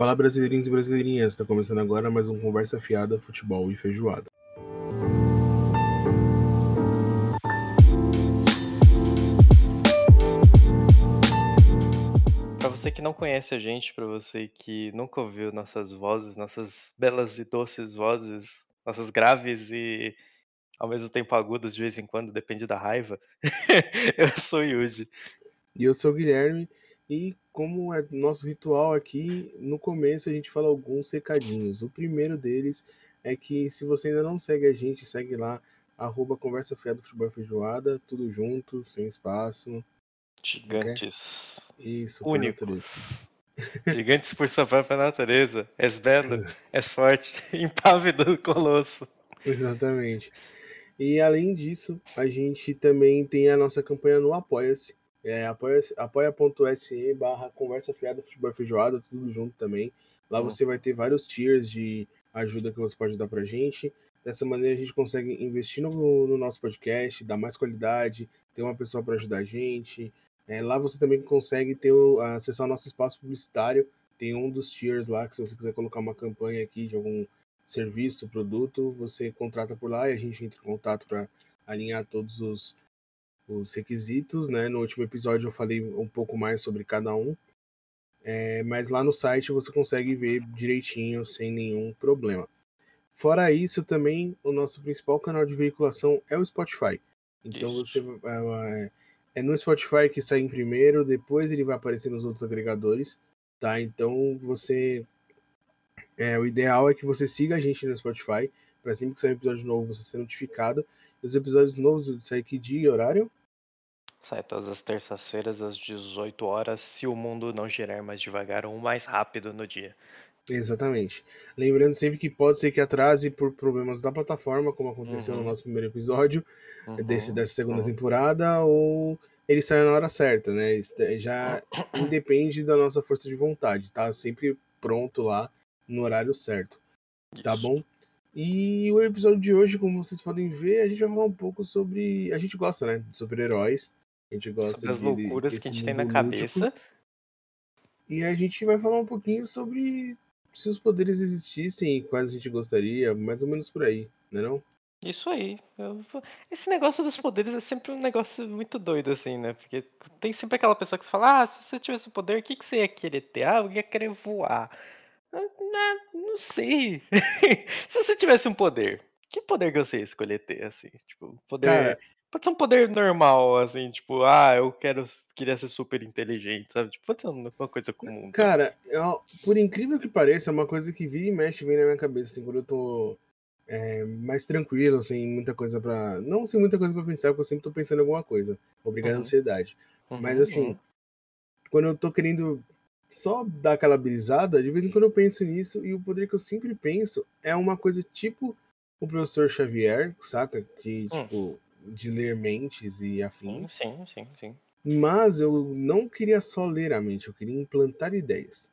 Fala brasileirinhos e brasileirinhas, está começando agora mais um Conversa Fiada, Futebol e Feijoada. Para você que não conhece a gente, para você que nunca ouviu nossas vozes, nossas belas e doces vozes, nossas graves e ao mesmo tempo agudas de vez em quando, depende da raiva, eu sou o Yuji. E eu sou o Guilherme, e como é nosso ritual aqui, no começo a gente fala alguns recadinhos. O primeiro deles é que se você ainda não segue a gente, segue lá, arroba Conversa Fiada Futebol e Feijoada, tudo junto, sem espaço. Gigantes. Isso, Únicos. Gigantes por sua própria natureza. És belo, és forte, impávido colosso. Exatamente. E além disso, a gente também tem a nossa campanha no Apoia-se. É apoia.se apoia barra conversa fiada futebol feijoada, tudo junto também. Lá você vai ter vários tiers de ajuda que você pode dar pra gente. Dessa maneira a gente consegue investir no, no nosso podcast, dar mais qualidade, ter uma pessoa para ajudar a gente. É, lá você também consegue ter acessar o nosso espaço publicitário. Tem um dos tiers lá que se você quiser colocar uma campanha aqui de algum serviço, produto, você contrata por lá e a gente entra em contato para alinhar todos os, os requisitos, né? No último episódio eu falei um pouco mais sobre cada um, é, mas lá no site você consegue ver direitinho, sem nenhum problema. Fora isso, também o nosso principal canal de veiculação é o Spotify. Então isso. você é, é no Spotify que sai em primeiro, depois ele vai aparecer nos outros agregadores, tá? Então você é, o ideal é que você siga a gente no Spotify, para sempre que sair um episódio novo você ser notificado. Os episódios novos saem que dia e horário? Sai todas as terças-feiras às 18 horas, se o mundo não girar mais devagar ou mais rápido no dia. Exatamente. Lembrando sempre que pode ser que atrase por problemas da plataforma, como aconteceu uhum. no nosso primeiro episódio uhum. desse, dessa segunda uhum. temporada, ou ele sai na hora certa, né? É, já independe da nossa força de vontade, tá? Sempre pronto lá no horário certo. Tá Isso. Tá bom? E o episódio de hoje, como vocês podem ver, a gente vai falar um pouco sobre. A gente gosta, né? De super-heróis. A gente gosta sobre as loucuras que a gente tem na cabeça. E a gente vai falar um pouquinho sobre se os poderes existissem e quais a gente gostaria, mais ou menos por aí, né não? Isso aí. Esse negócio dos poderes é sempre um negócio muito doido, assim, né? Porque tem sempre aquela pessoa que fala, ah, se você tivesse o poder, o que, que você ia querer ter? Ah, eu ia querer voar. Não, não sei. se você tivesse um poder, que poder que você ia escolher ter, assim? Tipo, poder... Cara, Pode ser um poder normal, assim, tipo, ah, eu quero, queria ser super inteligente, sabe? Tipo, pode ser uma coisa comum. Cara, eu, por incrível que pareça, é uma coisa que vira e mexe vem na minha cabeça, assim, quando eu tô é, mais tranquilo, sem muita coisa pra. Não sem muita coisa pra pensar, porque eu sempre tô pensando em alguma coisa. Obrigado uhum. à ansiedade. Uhum, Mas assim, uhum. quando eu tô querendo só dar aquela brisada, de vez em quando eu penso nisso, e o poder que eu sempre penso é uma coisa tipo o professor Xavier, saca? Que, hum. tipo de ler mentes e afins. Sim, sim, sim. Mas eu não queria só ler a mente, eu queria implantar ideias.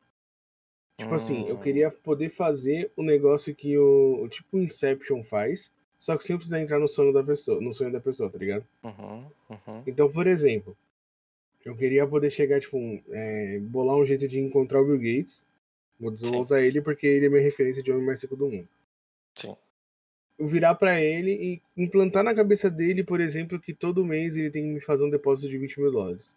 Tipo hum. assim, eu hum. queria poder fazer o negócio que o, tipo Inception faz, só que sem precisar entrar no sono da pessoa, no sonho da pessoa, tá ligado? Uhum, uhum. Então, por exemplo, eu queria poder chegar, tipo, é, bolar um jeito de encontrar o Bill Gates. Vou usar ele porque ele é minha referência de homem mais seco do mundo. Sim virar para ele e implantar na cabeça dele, por exemplo, que todo mês ele tem que me fazer um depósito de 20 mil dólares.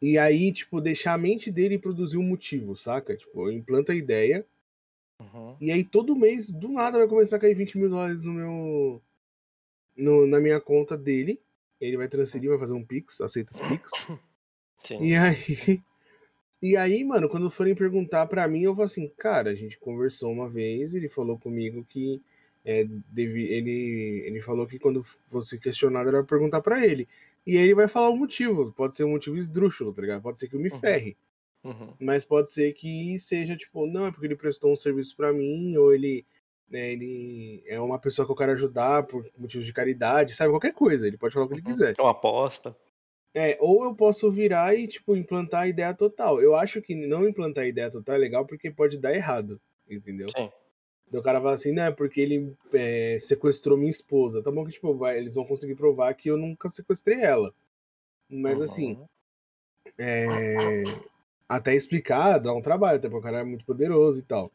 E aí, tipo, deixar a mente dele produzir um motivo, saca? Tipo, implanta a ideia. Uhum. E aí todo mês, do nada, vai começar a cair 20 mil dólares no meu. No, na minha conta dele. Ele vai transferir, vai fazer um Pix, aceita os Pix. Sim. E aí. E aí, mano, quando forem perguntar para mim, eu vou assim, cara, a gente conversou uma vez, ele falou comigo que é, deve, ele, ele falou que quando fosse questionado era perguntar para ele. E aí ele vai falar o motivo. Pode ser um motivo esdrúxulo, tá ligado? Pode ser que eu me uhum. ferre. Uhum. Mas pode ser que seja, tipo, não, é porque ele prestou um serviço para mim, ou ele, né, ele é uma pessoa que eu quero ajudar por motivos de caridade, sabe? Qualquer coisa. Ele pode falar o que ele uhum. quiser. É uma aposta. É, ou eu posso virar e, tipo, implantar a ideia total. Eu acho que não implantar a ideia total é legal porque pode dar errado, entendeu? Sim. O cara fala assim, né, porque ele é, sequestrou minha esposa. Tá bom que, tipo, vai, eles vão conseguir provar que eu nunca sequestrei ela. Mas, assim, uhum. assim, é, Até explicar, dá um trabalho, até porque o cara é muito poderoso e tal.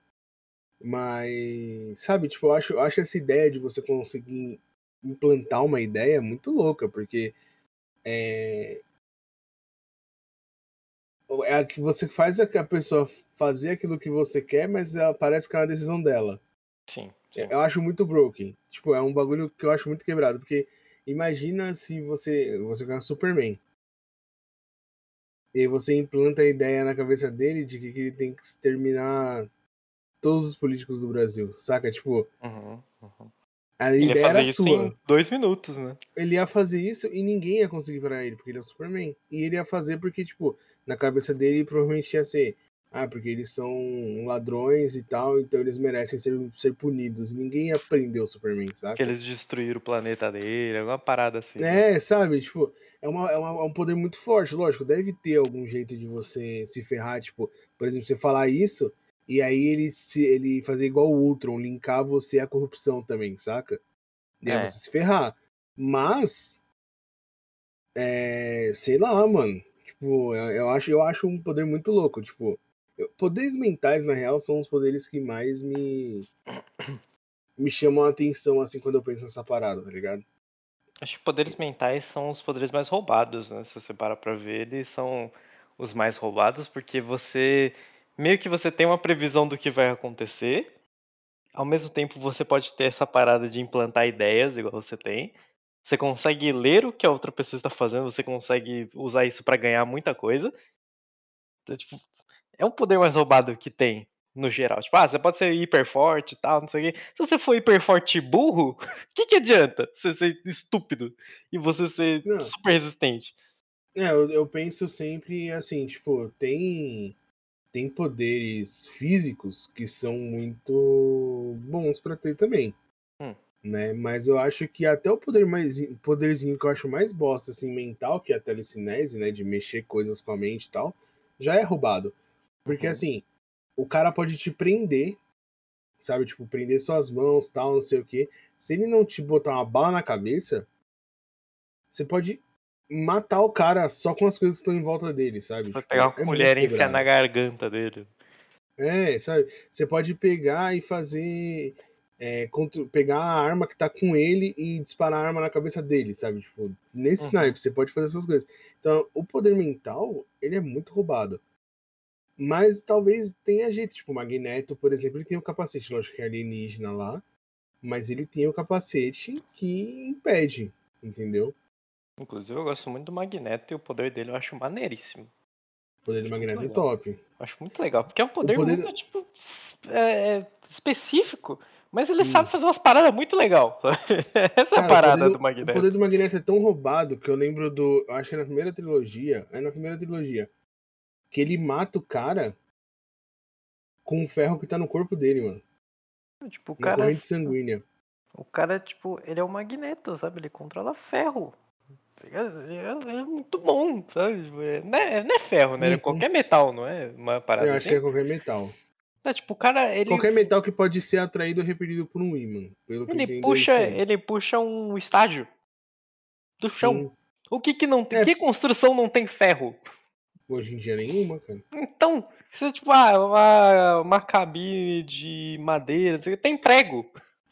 Mas, sabe, tipo, eu acho, eu acho essa ideia de você conseguir implantar uma ideia muito louca, porque é, é a que você faz a pessoa fazer aquilo que você quer, mas ela parece que é uma decisão dela. Sim, É, sim. Eu acho muito broken. Tipo, é um bagulho que eu acho muito quebrado. Porque imagina se você. Você ganha Superman. E você implanta a ideia na cabeça dele de que ele tem que exterminar todos os políticos do Brasil. Saca? Tipo, Uhum, uhum. a Ele ia ideia era sua. dois minutos, né? Ele ia fazer isso e ninguém ia conseguir parar ele, porque ele é o Superman. E ele ia fazer porque, tipo, na cabeça dele provavelmente ia ser. Ah, porque eles são ladrões e tal, então eles merecem ser, ser punidos. E ninguém o Superman, sabe? Que eles destruíram o planeta dele, alguma parada assim. né? É, sabe? Tipo, é, uma, é, uma- é um poder muito forte, lógico. Deve ter algum jeito de você se ferrar, tipo, por exemplo, você falar isso e aí ele, se, ele fazer igual o Ultron, linkar você à corrupção também, saca? E aí É. você se ferrar. Mas, é, sei lá, mano. Tipo, eu, eu acho, eu acho um poder muito louco. Tipo, eu- poderes mentais, na real, são os poderes que mais me. me chamam a atenção, assim, quando eu penso nessa parada, tá ligado? Acho que poderes mentais são os poderes mais roubados, né? Se você parar pra ver, eles são os mais roubados porque você meio que você tem uma previsão do que vai acontecer. Ao mesmo tempo, você pode ter essa parada de implantar ideias, igual você tem. Você consegue ler o que a outra pessoa está fazendo, você consegue usar isso pra ganhar muita coisa. Então, tipo, é um poder mais roubado que tem, no geral. Tipo, ah, você pode ser hiper forte e tal, não sei o quê. Se você for hiper forte e burro, o que, que adianta você ser estúpido e você ser Não. super resistente? É, eu, eu penso sempre assim, tipo, tem tem poderes físicos que são muito bons pra ter também. Né? Mas eu acho que até o poder mais poderzinho que eu acho mais bosta assim mental, que é a telecinese, né, de mexer coisas com a mente e tal, já é roubado. Porque Uhum. assim, o cara pode te prender, sabe, tipo, prender suas mãos, tal, não sei o quê. Se ele não te botar uma bala na cabeça, você pode matar o cara só com as coisas que estão em volta dele, sabe? Vai Tipo, pegar uma é colher e enfiar na garganta dele. É, sabe? Você pode pegar e fazer. É, pegar a arma que tá com ele e disparar a arma na cabeça dele, sabe? Tipo, nesse Uhum. naipe, você pode fazer essas coisas. Então, o poder mental, ele é muito roubado. Mas talvez tenha jeito, tipo, o Magneto, por exemplo, ele tem o capacete, lógico que é alienígena lá, mas ele tem o capacete que impede, entendeu? Inclusive, eu gosto muito do Magneto e o poder dele eu acho maneiríssimo. O poder do Magneto é top. Acho muito legal, porque é um poder, poder- muito, tipo, é, específico, mas ele Sim. sabe fazer umas paradas muito legal. sabe? Essa é Cara, parada poder do Magneto. O poder do Magneto é tão roubado que eu lembro do. eu Acho que é na primeira trilogia. É na primeira trilogia. Que ele mata o cara com o ferro que tá no corpo dele, mano. Tipo, o Na cara, corrente sanguínea. o cara, tipo, ele é o Magneto, sabe? Ele controla ferro. É, é- é muito bom, sabe? Tipo, é- Não é, não é ferro, né? É Uhum. qualquer metal, não é uma parada Eu acho que assim? é qualquer metal. É, tipo, o cara, ele, Qualquer metal que pode ser atraído ou repelido por um ímã. Pelo que ele entendi, puxa, ele puxa um estágio do chão. Sim. O que que não tem? É. Que construção não tem ferro? Hoje em dia nenhuma, cara. Então, você tipo, ah, uma, uma cabine de madeira, tem prego.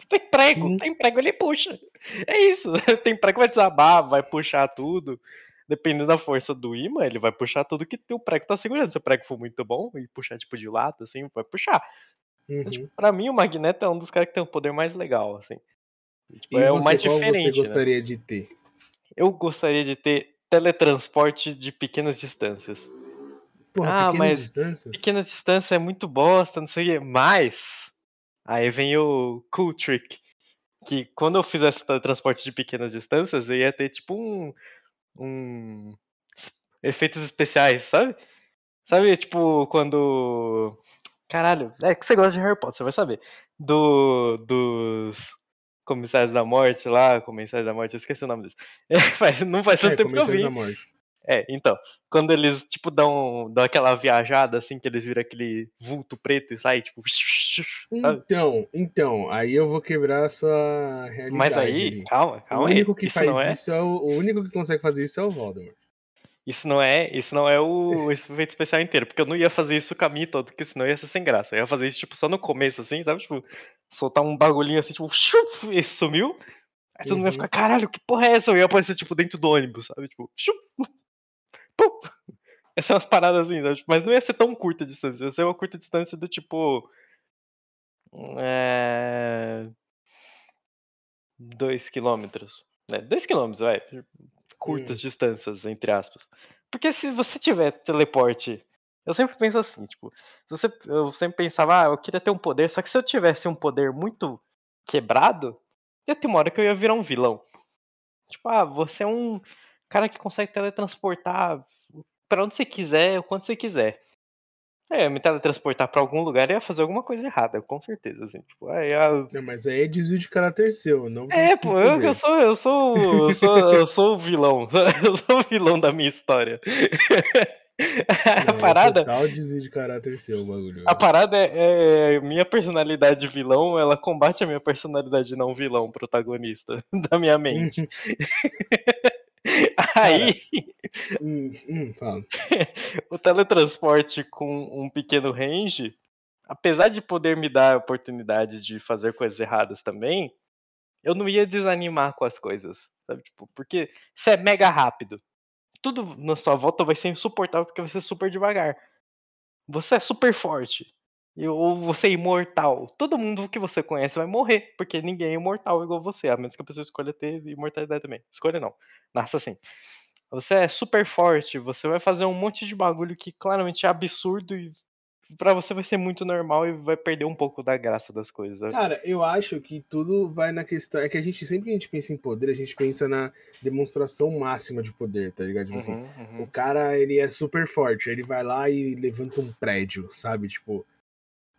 Tem prego, Sim. tem prego, ele puxa. É isso. Tem prego, vai desabar, vai puxar tudo. Dependendo da força do imã, ele vai puxar tudo que o prego tá segurando. Se o prego for muito bom e puxar tipo de lado, assim, vai puxar. Uhum. Tipo, pra mim, o Magneto é um dos caras que tem o poder mais legal, assim. Tipo, E é você, o mais qual diferente. você né? gostaria de ter? Eu gostaria de ter teletransporte de pequenas distâncias. Porra, Ah, pequenas distâncias? pequena distância é muito bosta, não sei o quê. Mas. Aí vem o cool trick. Que quando eu fizesse transporte de pequenas distâncias, eu ia ter tipo um. Um efeitos especiais, sabe? Sabe, tipo, quando. Caralho, é que você gosta de Harry Potter, você vai saber. Do. Dos. Comissários da Morte lá, Comissários da Morte, eu esqueci o nome deles. É, faz- não faz tanto É, tempo que eu vi. da Morte. É, então, quando eles, tipo, dão, dão aquela viajada, assim, que eles viram aquele vulto preto e sai, tipo, sabe? Então, então, aí eu vou quebrar a sua realidade Mas aí, ali. calma, O calma aí. único que Isso faz é, isso é o, o único que consegue fazer isso é o Voldemort. Isso não é, isso não é o efeito especial inteiro, porque eu não ia fazer isso o caminho todo, porque senão ia ser sem graça. Eu ia fazer isso, tipo, só no começo, assim, sabe? Tipo, soltar um bagulhinho assim, tipo, chup, e sumiu. Aí todo mundo ia Uhum. ficar, caralho, que porra é essa? Eu ia aparecer, tipo, dentro do ônibus, sabe? Tipo, chup, pum. Ser umas paradas assim? Tipo, Mas não ia ser tão curta a distância, ia ser uma curta distância do tipo. É. 2 quilômetros. Né? 2 quilômetros, vai. Curtas Hum. distâncias, entre aspas. Porque se você tiver teleporte. Eu sempre penso assim, tipo. você- eu sempre pensava, ah, eu queria ter um poder, só que se eu tivesse um poder muito quebrado, ia ter uma hora que eu ia virar um vilão. Tipo, ah, você é um cara que consegue teletransportar pra onde você quiser, o quanto você quiser. É, me teletransportar pra algum lugar ia fazer alguma coisa errada, com certeza, assim. Tipo, ah, ia Não, mas aí é desvio de caráter seu, não é, pô, eu, eu sou, eu sou, eu sou, eu sou o vilão. Eu sou o vilão da minha história. A Não, parada, É total desvio de caráter seu o bagulho. a parada é, é minha personalidade vilão, ela combate a minha personalidade não vilão protagonista da minha mente. Aí, Hum, hum, o teletransporte com um pequeno range, apesar de poder me dar a oportunidade de fazer coisas erradas também, eu não ia desanimar com as coisas, sabe? Tipo, porque você é mega rápido. Tudo na sua volta vai ser insuportável porque vai ser super devagar. Você é super forte. Ou você é imortal. Todo mundo que você conhece vai morrer, porque ninguém é imortal igual você, a menos que a pessoa escolha ter imortalidade também. Escolha não. Nasce assim. Você é super forte, você vai fazer um monte de bagulho que claramente é absurdo e pra você vai ser muito normal e vai perder um pouco da graça das coisas. Cara, eu acho que tudo vai na questão. É que a gente, sempre que a gente pensa em poder, a gente pensa na demonstração máxima de poder, tá ligado? Tipo assim, Uhum, uhum. o cara, ele é super forte, ele vai lá e levanta um prédio, sabe? Tipo.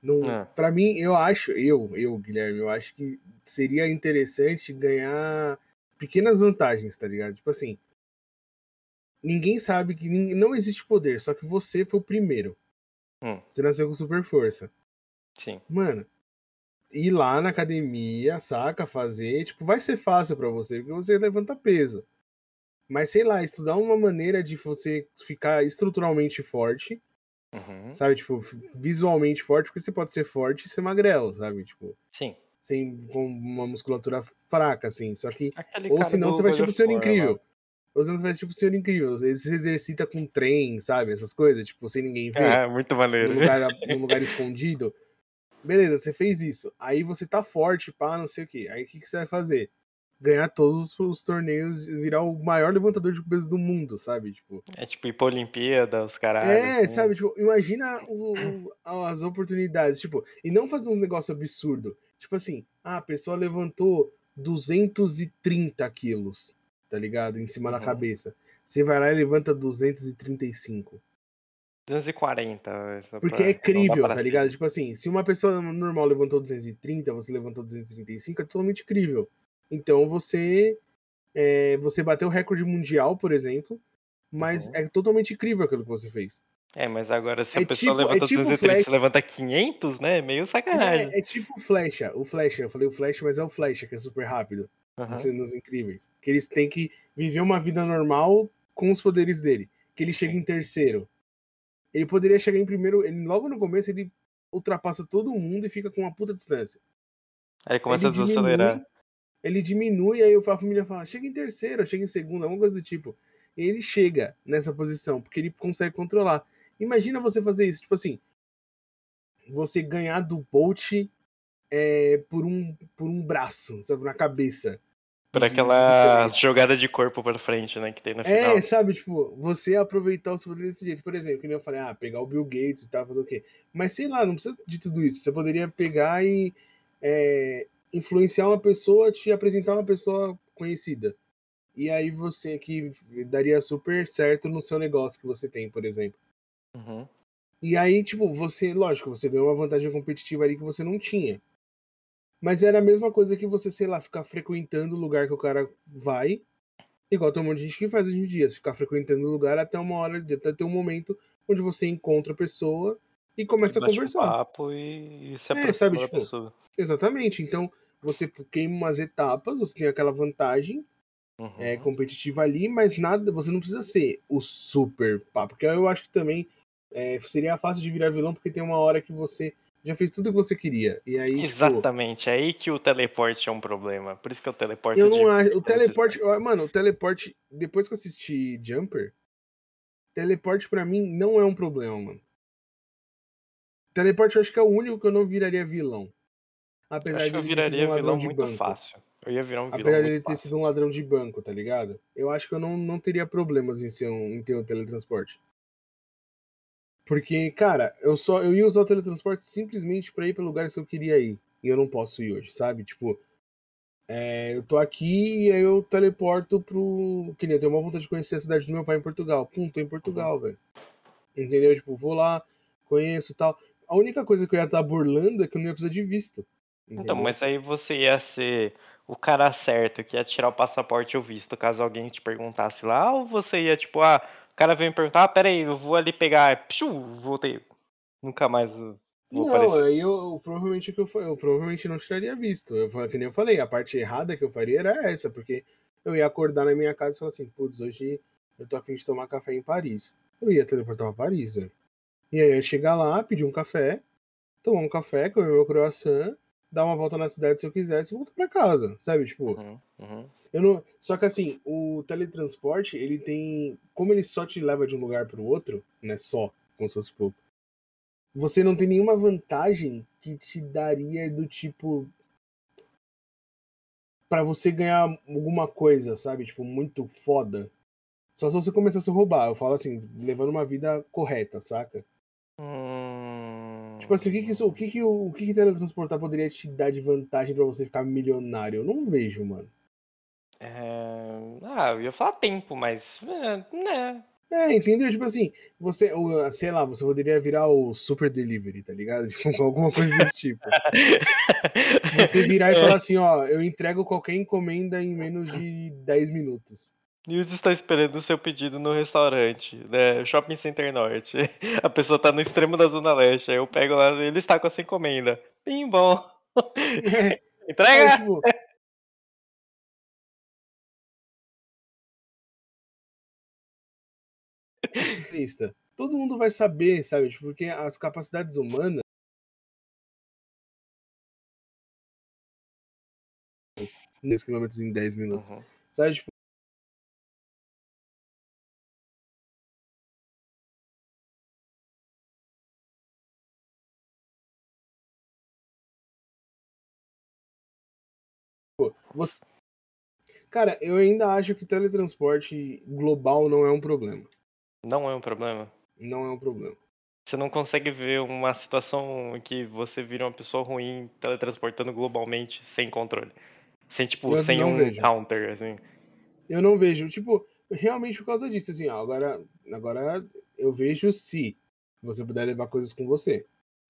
Não, É. Pra mim, eu acho, eu, eu, Guilherme, eu acho que seria interessante ganhar pequenas vantagens, tá ligado? Tipo assim. Ninguém sabe que nin- não existe poder, só que você foi o primeiro. Hum. Você nasceu com super força. Sim. Mano, ir lá na academia, saca? Fazer, tipo, vai ser fácil pra você, porque você levanta peso. Mas sei lá, estudar uma maneira de você ficar estruturalmente forte, Uhum. sabe? Tipo, visualmente forte, porque você pode ser forte e ser magrelo, sabe? Tipo, Sim. sem com uma musculatura fraca, assim. Só que. Aquele Ou senão você vai tipo o Senhor War lá. Incrível. Ou senão você vai tipo o Senhor Incrível. Ele se exercita com trem, sabe? Essas coisas, tipo, sem ninguém ver. É, muito maneiro. num lugar, num lugar escondido. Beleza, você fez isso. Aí você tá forte, pá, não sei o que. Aí o que, que você vai fazer? Ganhar todos os, os torneios e virar o maior levantador de peso do mundo, sabe? Tipo, É tipo ir pra Olimpíada, os caras. é, sabe? Tipo, imagina o- o- as oportunidades. Tipo, e não fazer uns negócios absurdos. Tipo assim, ah, a pessoa levantou 230 quilos, tá ligado? Em cima da Uhum. cabeça. Você vai lá e levanta 235. 240. só Porque pra é crível, tá ligado? Tipo assim, se uma pessoa normal levantou 230, você levantou 235, é totalmente crível. Então você é, você bateu o recorde mundial, por exemplo, mas Uhum. é totalmente crível aquilo que você fez. É, mas agora se a É pessoa tipo- é levanta tipo 230 flash. você levanta 500, né? Meio sacanagem. É, é tipo o Flecha, o Flecha, eu falei o Flecha, mas é o Flecha, que é super rápido, Aham. nos, incríveis. Que eles têm que viver uma vida normal com os poderes dele. Que ele chega em terceiro. Ele poderia chegar em primeiro, ele, logo no começo ele ultrapassa todo mundo e fica com uma puta distância. Aí começa a ele desacelerar. Ele diminui, aí a família fala, chega em terceiro, chega em segundo, alguma coisa do tipo. E ele chega nessa posição, porque ele consegue controlar. Imagina você fazer isso, tipo assim, você ganhar do Bolt é, por, um, por um braço, sabe, na cabeça. Por De- aquela de- jogada de corpo pra frente, né? Que tem no final. É, sabe, tipo, você aproveitar os poderes desse jeito. Por exemplo, que nem eu falei, ah, pegar o Bill Gates e tal, fazer o quê? Mas sei lá, não precisa de tudo isso. Você poderia pegar e é, influenciar uma pessoa, te apresentar uma pessoa conhecida. E aí você que daria super certo no seu negócio que você tem, por exemplo. Uhum. E aí, tipo, você, lógico, você ganhou uma vantagem competitiva ali que você não tinha. Mas era a mesma coisa que você, sei lá, ficar frequentando o lugar que o cara vai. Igual tem um monte de gente que faz hoje em dia, ficar frequentando o lugar até uma hora, até ter um momento onde você encontra a pessoa e começa a Bate um conversar. papo e, e se É, aproxima sabe, da tipo, pessoa. Exatamente. Então, você queima umas etapas, você tem aquela vantagem, uhum. é, competitiva ali, mas nada, você não precisa ser o super pá, porque eu acho que também é, seria fácil de virar vilão, porque tem uma hora que você já fez tudo o que você queria. E aí, tipo Exatamente, tipo, é aí que o teleporte é um problema. Por isso que o teleporte Eu não acho. O teleporte. Mano, o teleporte. Depois que eu assisti Jumper, teleporte para mim não é um problema, mano. Teleporte eu acho que é o único que eu não viraria vilão. Apesar de eu viraria um vilão muito banco. fácil. Eu ia virar um vilão Apesar de ele ter sido um ladrão de banco, tá ligado? Eu acho que eu não, não teria problemas em, ser um, em ter um teletransporte. Porque, cara, eu só eu ia usar o teletransporte simplesmente para ir para lugares que eu queria ir. E eu não posso ir hoje, sabe? Tipo, é, eu tô aqui e aí eu teleporto pro. Que nem eu tenho uma vontade de conhecer a cidade do meu pai em Portugal. Pum, tô em Portugal, velho. Entendeu? Tipo, vou lá, conheço tal. A única coisa que eu ia estar burlando é que eu não ia precisar de visto. Então, entendeu? Então, mas aí você ia ser o cara certo que ia tirar o passaporte ou visto, caso alguém te perguntasse lá, ou você ia, tipo, ah, o cara vem me perguntar, ah, peraí, eu vou ali pegar, psiu, voltei. Nunca mais vou não, aparecer. aí eu, eu, provavelmente o que eu, eu provavelmente não tiraria visto. Eu, que nem eu falei, a parte errada que eu faria era essa, porque eu ia acordar na minha casa e falar assim, putz, hoje eu tô afim de tomar café em Paris. Eu ia teleportar pra Paris, né? E aí eu ia chegar lá, pedir um café, tomar um café, comer meu croissant, dar uma volta na cidade se eu quisesse e voltar pra casa, sabe? Tipo, uhum, uhum. eu não. Só que assim, o teletransporte, ele tem. Como ele só te leva de um lugar pro outro, né? Só, como se fosse pouco. Você não tem nenhuma vantagem que te daria do tipo. para você ganhar alguma coisa, sabe? Tipo, muito foda. Só se você começasse a roubar. Eu falo assim, levando uma vida correta, saca? Hum... Tipo assim, o que que, isso, o que, que, o que que teletransportar poderia te dar de vantagem para você ficar milionário? Eu não vejo, mano. É... Ah, eu ia falar tempo, mas. É, né. É, entendeu? Tipo assim, você, sei lá, você poderia virar o super delivery, tá ligado? Tipo, alguma coisa desse tipo. Você virar e falar assim, ó, eu entrego qualquer encomenda em menos de 10 minutos. News está esperando o seu pedido no restaurante, né? Shopping Center Norte. A pessoa tá no extremo da Zona Leste. Aí eu pego lá, ele está com a sua encomenda. Bem bom. Entrega! É, tipo... Todo mundo vai saber, sabe? Tipo, porque as capacidades humanas. 10 km em 10 minutos. Uhum. Sabe, tipo, Você... Cara, eu ainda acho que teletransporte global não é um problema. Não é um problema? Não é um problema. Você não consegue ver uma situação em que você vira uma pessoa ruim teletransportando globalmente sem controle. Sem, tipo, eu sem um vejo. counter, assim. Eu não vejo, tipo, realmente por causa disso, assim, ó, agora, agora eu vejo se você puder levar coisas com você.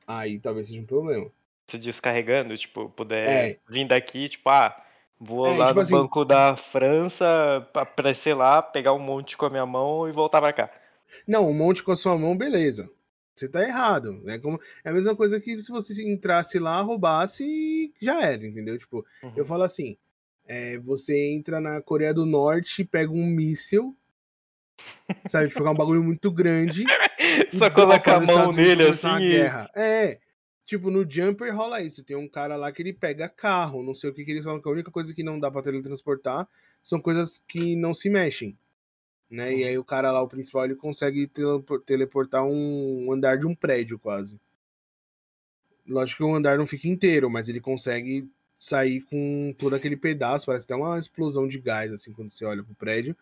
Aí talvez seja um problema. Se descarregando, tipo, puder é. vir daqui, tipo, ah, Vou é, lá tipo no assim, banco da França, aparecer lá, pegar um monte com a minha mão e voltar para cá. Não, um monte com a sua mão, beleza. Você tá errado. É, como, é a mesma coisa que se você entrasse lá, roubasse e já era, entendeu? Tipo, uhum. eu falo assim: é, você entra na Coreia do Norte, pega um míssil, sabe? Tipo, um bagulho muito grande. Só coloca a mão nele assim. E... É. Tipo, no Jumper rola isso. Tem um cara lá que ele pega carro. Não sei o que, que eles falam que a única coisa que não dá pra teletransportar são coisas que não se mexem. Né? E aí o cara lá, o principal, ele consegue teleportar um andar de um prédio quase. Lógico que o andar não fica inteiro, mas ele consegue sair com todo aquele pedaço. Parece até uma explosão de gás, assim, quando você olha pro prédio.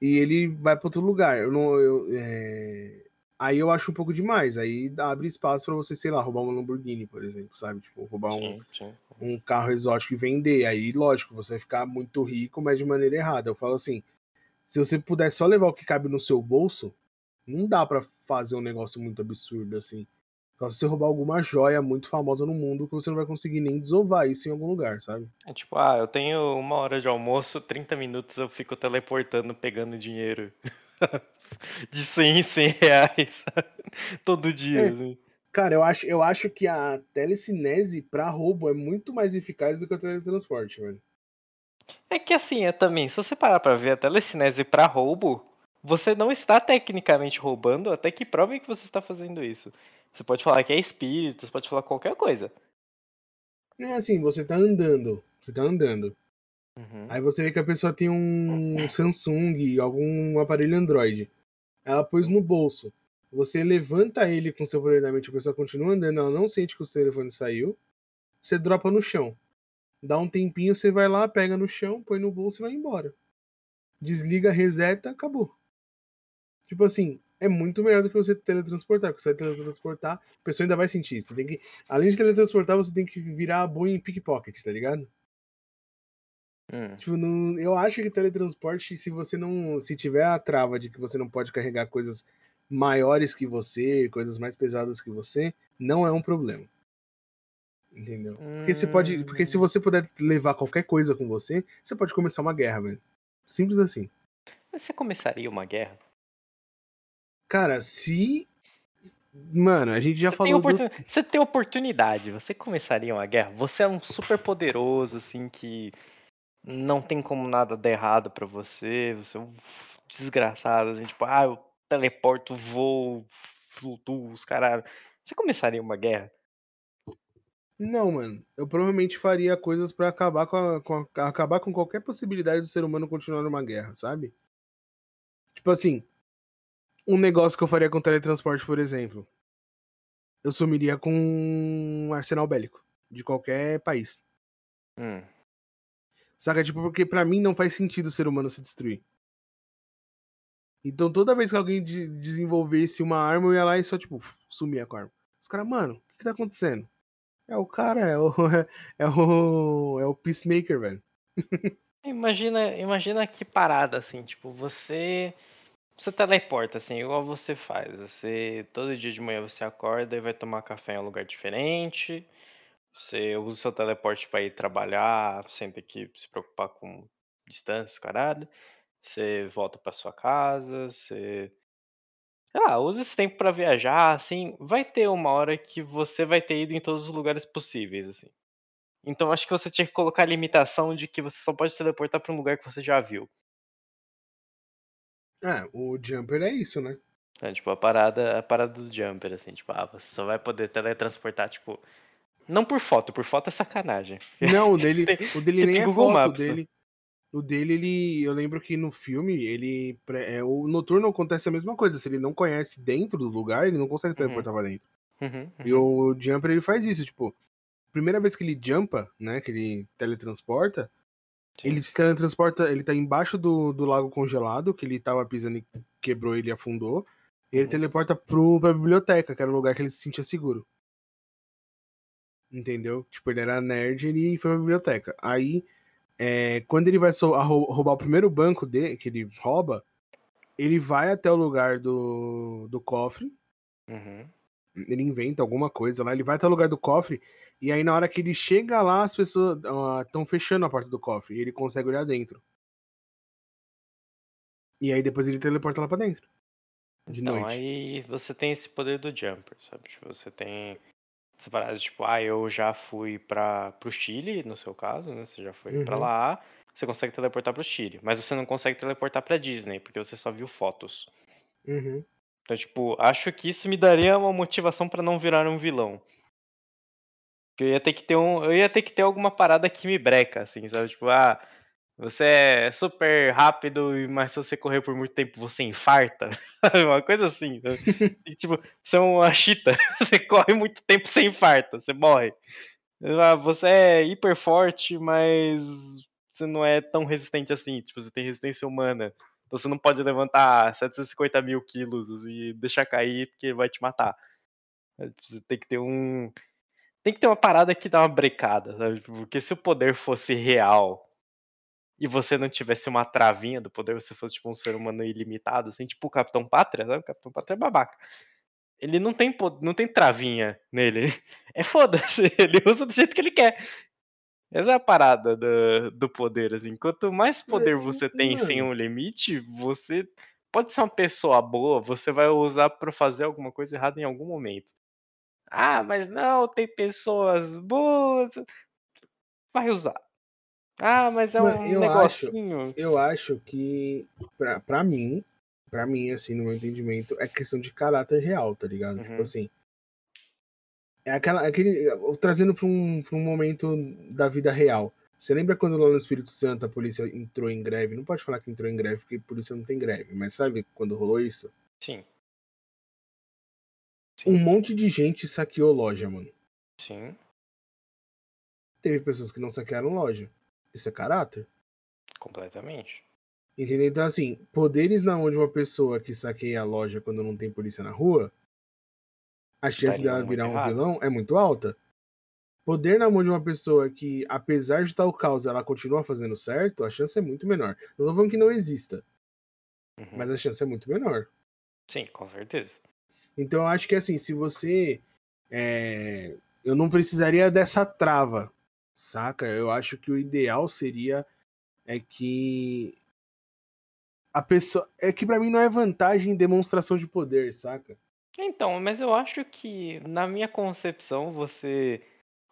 E ele vai para outro lugar. Eu não. Eu, é aí eu acho um pouco demais. Aí abre espaço para você, sei lá, roubar uma Lamborghini, por exemplo, sabe? Tipo, roubar um, sim, sim. um carro exótico e vender. Aí, lógico, você vai ficar muito rico, mas de maneira errada. Eu falo assim: se você puder só levar o que cabe no seu bolso, não dá para fazer um negócio muito absurdo assim. Só se você roubar alguma joia muito famosa no mundo que você não vai conseguir nem desovar isso em algum lugar, sabe? É tipo, ah, eu tenho uma hora de almoço, 30 minutos eu fico teleportando, pegando dinheiro. de 100 em 100 reais todo dia. É. Assim. Cara, eu acho, eu acho que a telecinese pra roubo é muito mais eficaz do que o teletransporte, velho. É que assim, é também, se você parar pra ver a telecinese pra roubo, você não está tecnicamente roubando até que provem que você está fazendo isso. Você pode falar que é espírito, você pode falar qualquer coisa. Não, assim, você tá andando. Você tá andando. Uhum. Aí você vê que a pessoa tem um Samsung, algum aparelho Android. Ela pôs no bolso. Você levanta ele com seu poder da mente, a pessoa continua andando, ela não sente que o telefone saiu. Você dropa no chão. Dá um tempinho, você vai lá, pega no chão, põe no bolso e vai embora. Desliga, reseta, acabou. Tipo assim, é muito melhor do que você teletransportar, porque você vai teletransportar, a pessoa ainda vai sentir. Você tem que, além de teletransportar, você tem que virar a boa em pickpocket, tá ligado? Hum. Tipo, não, eu acho que teletransporte, se você não. Se tiver a trava de que você não pode carregar coisas maiores que você, coisas mais pesadas que você, não é um problema. Entendeu? Porque você pode. Porque se Hum. você puder levar qualquer coisa com você, você pode começar uma guerra, velho. Simples assim. Mas Você começaria uma guerra? Cara, se. Mano, a gente já Você tem, falou do. oportun- você tem oportunidade, você começaria uma guerra? Você é um super poderoso, assim, que não tem como nada dar errado pra você, você é um desgraçado, assim, tipo, ah, eu teleporto, voo, flutuo, os caralho. Você começaria uma guerra? Não, mano. Eu provavelmente faria coisas pra acabar com, a- com a- acabar com qualquer possibilidade do ser humano continuar numa guerra, sabe? Tipo assim, um negócio que eu faria com teletransporte, por exemplo. Eu sumiria com um arsenal bélico de qualquer país. Hum. Saca? Tipo, porque pra mim não faz sentido o ser humano se destruir. Então toda vez que alguém de- desenvolvesse uma arma, eu ia lá e só, tipo, sumia com a arma. Os caras, mano, o que, que tá acontecendo? É o cara, é o. É o. É o Peacemaker, velho. Imagina, imagina que parada, assim, tipo, você. Você teleporta, assim, igual você faz. Você. Todo dia de manhã você acorda e vai tomar café em um lugar diferente. Você usa o seu teleporte pra ir trabalhar, sem ter que se preocupar com distância, caralho. Você volta pra sua casa, você. Sei lá, usa esse tempo pra viajar, assim. Vai ter uma hora que você vai ter ido em todos os lugares possíveis, assim. Então acho que você tinha que colocar a limitação de que você só pode teleportar pra um lugar que você já viu. É, o Jumper é isso, né? É, tipo, a parada, a parada do jumper, assim, tipo, ah, você só vai poder teletransportar, tipo. Não por foto, por foto é sacanagem. Não, o dele, o dele nem é Google foto, o Maps, né? dele. O dele, ele. Eu lembro que no filme, ele. É, o noturno acontece a mesma coisa. Se ele não conhece dentro do lugar, ele não consegue teleportar pra dentro. Uhum, E uhum. o Jumper, ele faz isso, tipo. Primeira vez que ele jumpa, né? Que ele teletransporta, Sim. ele se teletransporta, ele tá embaixo do, do lago congelado, que ele tava pisando e quebrou ele e afundou. E ele Uhum. teleporta pro, pra biblioteca, que era o lugar que ele se sentia seguro. Entendeu? Tipo, ele era nerd e ele foi pra biblioteca. Aí, é, quando ele vai roubar o primeiro banco dele, que ele rouba, ele vai até o lugar do, do cofre. Uhum. Ele inventa alguma coisa lá, ele vai até o lugar do cofre. E aí, na hora que ele chega lá, as pessoas estão fechando a porta do cofre. E ele consegue olhar dentro. E aí, depois ele teleporta lá pra dentro. De Então, noite. aí você tem esse poder do jumper, sabe? Tipo, você tem essa parada, tipo, ah, eu já fui para pro Chile, no seu caso, né? Você já foi Uhum. lá, você consegue teleportar pro Chile, mas você não consegue teleportar pra Disney, porque você só viu fotos. Uhum. Então, tipo, acho que isso me daria uma motivação pra não virar um vilão. Eu ia ter que ter um, eu ia ter que ter alguma parada que me breca, assim, sabe? Tipo, ah, você é super rápido, mas se você correr por muito tempo você infarta. Uma coisa assim. sabe? E, tipo, você é uma chita, você corre muito tempo sem infarta, você morre. Ah, Você é hiper forte, mas você não é tão resistente assim. Tipo, você tem resistência humana. Então você não pode levantar 750 mil quilos e deixar cair porque vai te matar. É, Você tem que ter um. Tem que ter uma parada que dá uma brecada, sabe? Tipo, Porque se o poder fosse real e você não tivesse uma travinha do poder, você fosse tipo um ser humano ilimitado, assim, tipo o Capitão Pátria, sabe? O Capitão Pátria é babaca. Ele não tem, não tem travinha nele. É foda-se, ele usa do jeito que ele quer. Essa é a parada do, do poder, assim. Quanto mais poder você tem sem um limite, você pode ser uma pessoa boa, você vai usar pra fazer alguma coisa errada em algum momento. Ah, mas não, tem pessoas boas. Vai usar. Ah, mas é um eu negocinho. Eu acho que, pra, pra mim, pra mim, assim, no meu entendimento, é questão de caráter real, tá ligado? Tipo Uhum. assim. É aquela, aquele. Trazendo pra um, pra um momento da vida real. Você lembra quando lá no Espírito Santo a polícia entrou em greve? Não pode falar que entrou em greve, porque polícia não tem greve, mas sabe quando rolou isso? Sim, Um monte de gente saqueou loja, mano. sim, Teve pessoas que não saquearam loja. Isso é caráter. completamente. Entendeu? Então, assim, poderes na mão de uma pessoa que saqueia a loja quando não tem polícia na rua, a chance Daria dela virar um errado. vilão é muito alta. Poder na mão de uma pessoa que, apesar de tal causa, ela continua fazendo certo, a chance é muito menor. Não tô falando que não exista, Uhum. mas a chance é muito menor. Sim, com certeza. Então eu acho que assim, se você. é, Eu não precisaria dessa trava, saca? Eu acho que o ideal seria é que a pessoa. É que pra mim não é vantagem em demonstração de poder, saca? Então, mas eu acho que, na minha concepção, você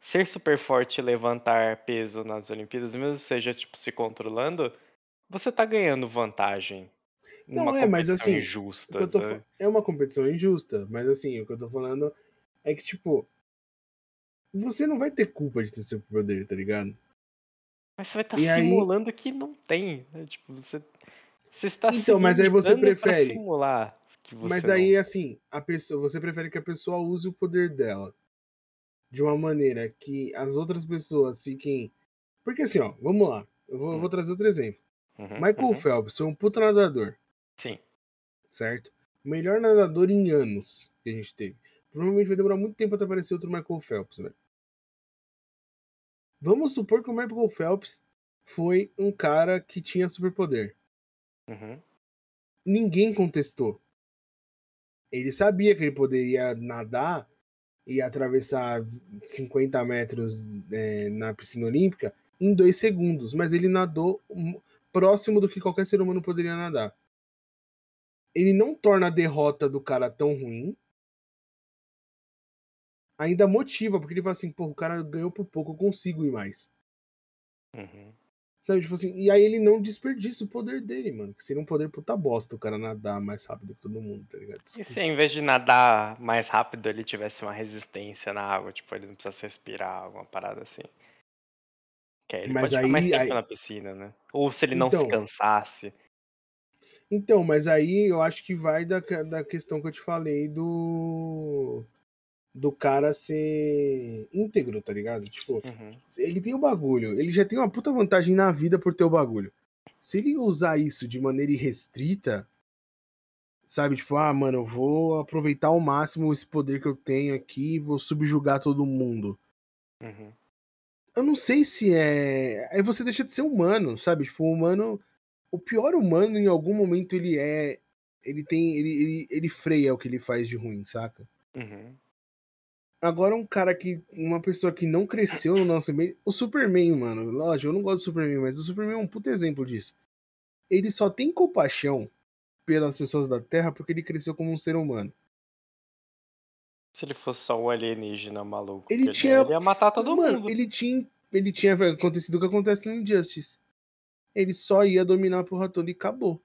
ser super forte e levantar peso nas Olimpíadas, mesmo seja, tipo, se controlando, você tá ganhando vantagem. Não, é, mas assim, injusta, tô É uma competição injusta, mas assim, o que eu tô falando é que, tipo. Você não vai ter culpa de ter seu poder, tá ligado? Mas você vai estar aí- simulando que não tem, né? Tipo, você, você está Então, mas aí você prefere- simular que você Mas não- aí, assim, a pessoa, você prefere que a pessoa use o poder dela de uma maneira que as outras pessoas fiquem. Porque assim, ó, vamos lá. Eu vou, eu vou trazer outro exemplo. Uhum, Michael uhum. Phelps foi um puta nadador, Sim, certo? O melhor nadador em anos que a gente teve. Provavelmente vai demorar muito tempo até aparecer outro Michael Phelps, velho. Vamos supor que o Michael Phelps foi um cara que tinha superpoder. uhum, ninguém contestou. Ele sabia que ele poderia nadar e atravessar 50 metros é, na piscina olímpica em dois segundos, mas ele nadou próximo do que qualquer ser humano poderia nadar. Ele não torna a derrota do cara tão ruim. Ainda motiva, porque ele fala assim, pô, o cara ganhou por pouco, eu consigo ir mais. uhum. Sabe, tipo assim, e aí ele não desperdiça o poder dele, mano. Que seria um poder puta bosta o cara nadar mais rápido que todo mundo, tá ligado? E Desculpa. se em vez de nadar mais rápido ele tivesse uma resistência na água, tipo, ele não precisasse respirar, alguma parada assim. Que aí ele Mas pode ficar mais aí- tempo aí- na piscina, né? Ou se ele não se Então. cansasse. Então, mas aí eu acho que vai da, da questão que eu te falei do. Do cara ser íntegro, tá ligado? Tipo, Uhum. ele tem o bagulho, ele já tem uma puta vantagem na vida por ter o bagulho. Se ele usar isso de maneira irrestrita, sabe? Tipo, ah, mano, eu vou aproveitar ao máximo esse poder que eu tenho aqui e vou subjugar todo mundo. Uhum. Eu não sei se é. Aí você deixa de ser humano, sabe? Tipo, o humano. O pior humano, em algum momento, ele é. Ele tem. Ele, ele, ele freia o que ele faz de ruim, saca? Uhum. Agora, um cara que. Uma pessoa que não cresceu no nosso meio. O Superman, mano. Lógico, eu não gosto do Superman, mas o Superman é um puto exemplo disso. Ele só tem compaixão pelas pessoas da Terra porque ele cresceu como um ser humano. Se ele fosse só o alienígena maluco, Ele tinha. ele ia matar todo mano, mundo. Ele tinha. Ele tinha acontecido o que acontece no Injustice. Ele só ia dominar a porra toda e acabou.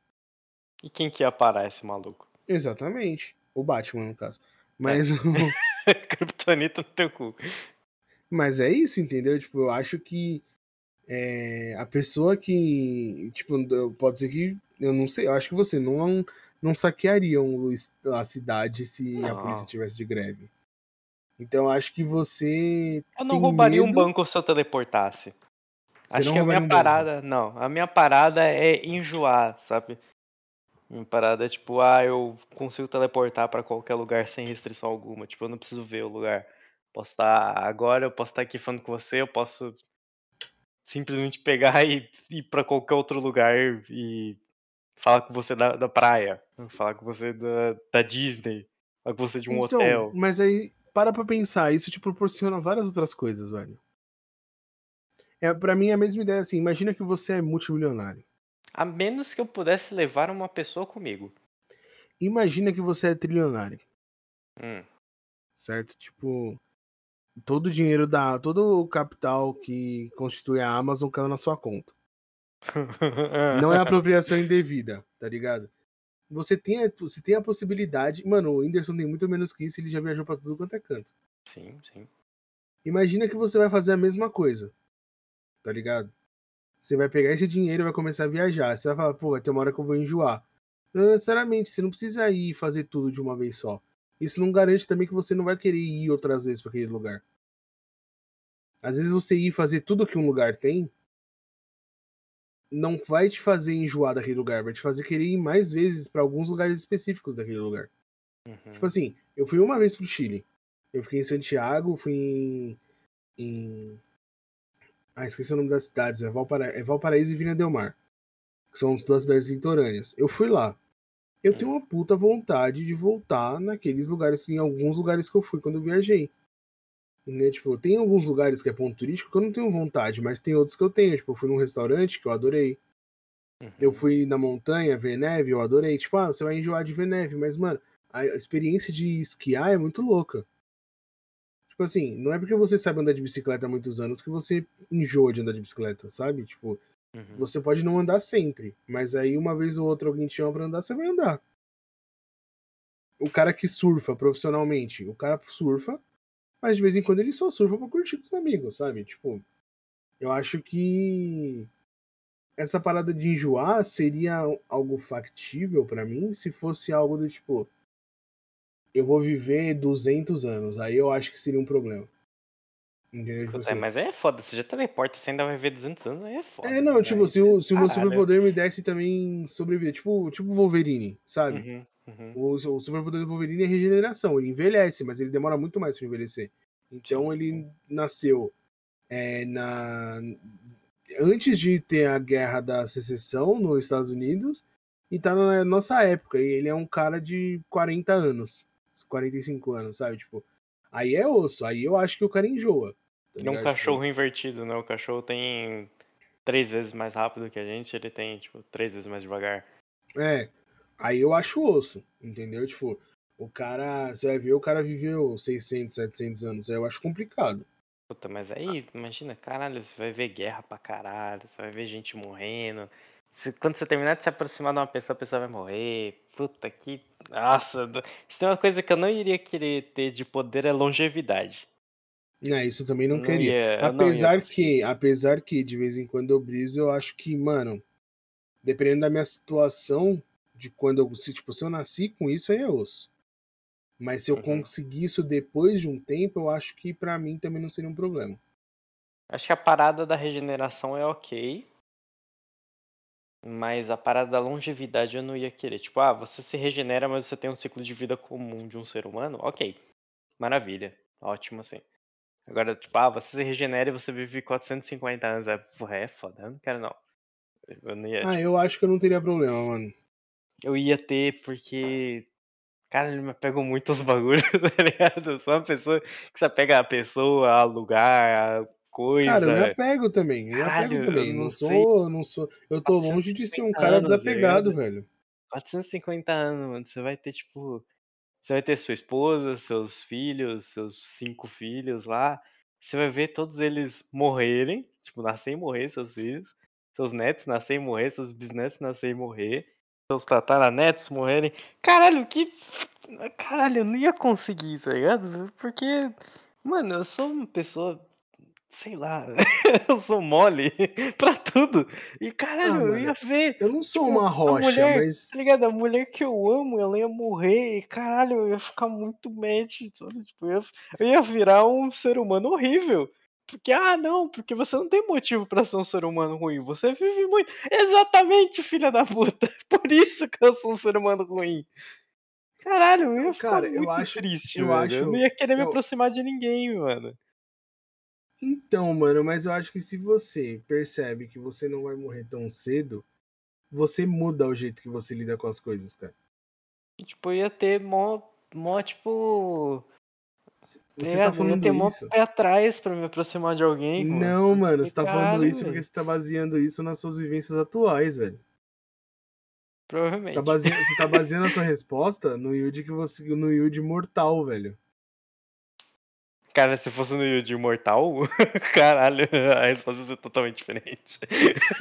E quem que ia parar esse maluco? Exatamente. O Batman, no caso. Mas, Kryptonita no teu cu. mas é isso, entendeu? Tipo, eu acho que é, a pessoa que. Tipo, pode ser que. Eu não sei, eu acho que você não, não saquearia um a cidade se a Não. polícia tivesse de greve. Então eu acho que você. Eu não roubaria um medo- banco se eu teleportasse. Você Acho que a minha um banco. parada. Não, a minha parada é enjoar, sabe? Minha parada é tipo, ah, eu consigo teleportar pra qualquer lugar sem restrição alguma. Tipo, eu não preciso ver o lugar. Posso estar agora, eu posso estar aqui falando com você, eu posso simplesmente pegar e ir pra qualquer outro lugar e falar com você da, da praia, falar com você da, da Disney, falar com você de um então, hotel. mas aí, para pra pensar, isso te proporciona várias outras coisas, velho. É, pra mim é a mesma ideia assim, imagina que você é multimilionário. A menos que eu pudesse levar uma pessoa comigo. Imagina que você é trilionário. Hum, certo? Tipo, todo o dinheiro da. todo o capital que constitui a Amazon caiu na sua conta. Não é apropriação indevida, tá ligado? Você tem, a, você tem a possibilidade. Mano, o Whindersson tem muito menos que isso, ele já viajou pra tudo quanto é canto. Sim, sim. Imagina que você vai fazer a mesma coisa. Tá ligado? Você vai pegar esse dinheiro e vai começar a viajar. Você vai falar, pô, vai ter uma hora que eu vou enjoar. Não necessariamente, você não precisa ir fazer tudo de uma vez só. Isso não garante também que você não vai querer ir outras vezes para aquele lugar. Às vezes você ir fazer tudo que um lugar tem não vai te fazer enjoar daquele lugar, vai te fazer querer ir mais vezes para alguns lugares específicos daquele lugar. Uhum. Tipo assim, eu fui uma vez pro Chile. Eu fiquei em Santiago, fui em. em... Ah, esqueci o nome das cidades. É, Valpara... é Valparaíso e Vina Del Mar. Que são as duas cidades litorâneas. Eu fui lá. Eu tenho uma puta vontade de voltar naqueles lugares, em alguns lugares que eu fui quando eu viajei. Né? Tipo, tem alguns lugares que é ponto turístico que eu não tenho vontade, mas tem outros que eu tenho. Tipo, eu fui num restaurante que eu adorei. Uhum. Eu fui na montanha ver neve, eu adorei. Tipo, ah, você vai enjoar de ver neve, mas, mano, a experiência de esquiar é muito louca. Tipo assim, não é porque você sabe andar de bicicleta há muitos anos que você enjoa de andar de bicicleta, sabe? Tipo, Uhum. você pode não andar sempre, mas aí uma vez ou outra alguém te chama pra andar, você vai andar. O cara que surfa profissionalmente, o cara surfa, mas de vez em quando ele só surfa pra curtir com os amigos, sabe? Tipo, eu acho que essa parada de enjoar seria algo factível pra mim se fosse algo do tipo eu vou viver 200 anos, aí eu acho que seria um problema. Entendeu? Tipo assim, mas aí é foda, você já teleporta, você ainda vai ver 200 anos, aí é foda. É, não, né? tipo, se o, se o meu Caralho. superpoder me desse também sobreviver, tipo tipo Wolverine, sabe? Uhum, uhum. O, o superpoder do Wolverine é regeneração, ele envelhece, mas ele demora muito mais pra envelhecer. Então ele nasceu é, na antes de ter a guerra da secessão nos Estados Unidos e tá na nossa época. E ele é um cara de 40 anos, 45 anos, sabe? Tipo, aí é osso, aí eu acho que o cara enjoa. tá Ele é um ligado? Tipo, cachorro invertido, né? O cachorro tem três vezes mais rápido que a gente, ele tem, tipo, três vezes mais devagar. É, aí eu acho osso, entendeu? Tipo, o cara, você vai ver, o cara viveu 600, 700 anos, aí eu acho complicado. Puta, mas aí, imagina, caralho, você vai ver guerra pra caralho, você vai ver gente morrendo. Se- quando você terminar de se aproximar de uma pessoa, a pessoa vai morrer. Puta que. Nossa, se tem uma coisa que eu não iria querer ter de poder é longevidade. É, isso eu também não, não queria. ia- não apesar conseguir. que, apesar que de vez em quando eu briso, eu acho que, mano, dependendo da minha situação, de quando eu, se, tipo, se eu nasci com isso, aí é osso. Mas se eu Uhum. conseguir isso depois de um tempo, eu acho que pra mim também não seria um problema. Acho que a parada da regeneração é ok. Mas a parada da longevidade eu não ia querer. Tipo, ah, você se regenera, mas você tem um ciclo de vida comum de um ser humano? Ok. Maravilha. Ótimo, assim. Agora, tipo, ah, você se regenera e você vive 450 anos. É, porra, é foda. Eu não quero, não. Eu não ia, Ah, tipo, eu acho que eu não teria problema, mano. eu ia ter porque. Cara, ele me pegou muito os bagulhos, tá ligado? Sou uma pessoa que você pega a pessoa, a lugar, a coisa. Cara, eu me apego também. Eu me apego também. não Não sou, não sou. Eu tô longe de ser um 450 cara anos, desapegado, ligado? velho. 450 anos, mano. Você vai ter, tipo. Você vai ter sua esposa, seus filhos, seus cinco filhos lá. Você vai ver todos eles morrerem. Tipo, nascer e morrer, seus filhos. Seus netos nascer e morrer, seus bisnetos nascer e morrer. Seus tataranetos morrerem. Caralho, que. Caralho, eu não ia conseguir, tá ligado? Porque. Mano, eu sou uma pessoa. Sei lá. eu sou mole pra tudo. E caralho, Ah, eu ia ver. Eu não sou Tipo, uma rocha, mulher, mas. tá ligado? A mulher que eu amo, ela ia morrer e caralho, eu ia ficar muito mad, sabe? Tipo, eu ia, eu ia virar um ser humano horrível. Porque, ah, não, porque você não tem motivo pra ser um ser humano ruim. Você vive muito. Exatamente, filha da puta. Por isso que eu sou um ser humano ruim. Caralho, eu ia ficar cara, eu muito acho- triste, eu acho- eu não ia querer me eu- aproximar de ninguém, mano. Então, mano, mas eu acho que se você percebe que você não vai morrer tão cedo, você muda o jeito que você lida com as coisas, cara. Tipo, ia ter mó, mó tipo. Você ligado? tá Eu falando ter mó isso. pé atrás pra me aproximar de alguém, mano. Não, mano, Porque, você tá falando caralho, isso porque você tá baseando isso nas suas vivências atuais, velho. Você Provavelmente. tá baseando, você tá baseando a sua resposta no Yuji que você. no Yuji mortal, velho. Cara, se fosse no Yuji Imortal, caralho, a resposta ia ser totalmente diferente.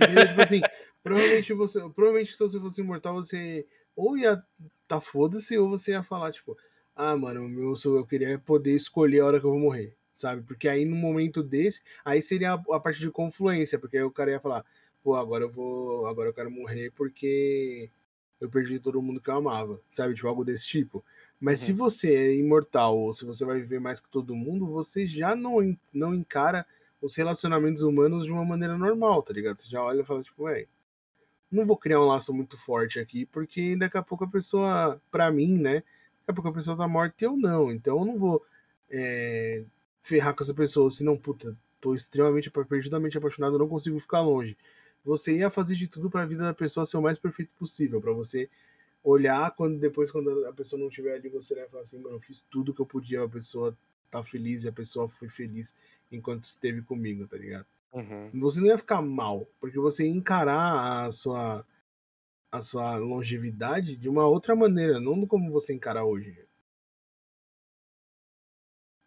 Entendeu? tipo assim, provavelmente você. Provavelmente se você fosse imortal, você ou ia tá foda-se, ou você ia falar, tipo, ah, mano, meu, eu queria poder escolher a hora que eu vou morrer, sabe? Porque aí no momento desse, aí seria a, a parte de confluência, porque aí o cara ia falar, pô, agora eu vou. Agora eu quero morrer porque eu perdi todo mundo que eu amava, sabe? Tipo, algo desse tipo. Mas uhum. se você é imortal ou se você vai viver mais que todo mundo, você já não, não encara os relacionamentos humanos de uma maneira normal, tá ligado? Você já olha e fala, tipo, velho, não vou criar um laço muito forte aqui, porque daqui a pouco a pessoa, pra mim, né? Daqui a pouco a pessoa tá morta e eu não. Então eu não vou é, ferrar com essa pessoa, senão, puta, tô extremamente, perdidamente apaixonado, não consigo ficar longe. Você ia fazer de tudo para a vida da pessoa ser o mais perfeito possível, para você olhar quando depois quando a pessoa não estiver ali, você vai falar assim, mano, eu fiz tudo que eu podia, a pessoa tá feliz e a pessoa foi feliz enquanto esteve comigo, tá ligado? Uhum. Você não ia ficar mal, porque você ia encarar a sua a sua longevidade de uma outra maneira, não como você encara hoje.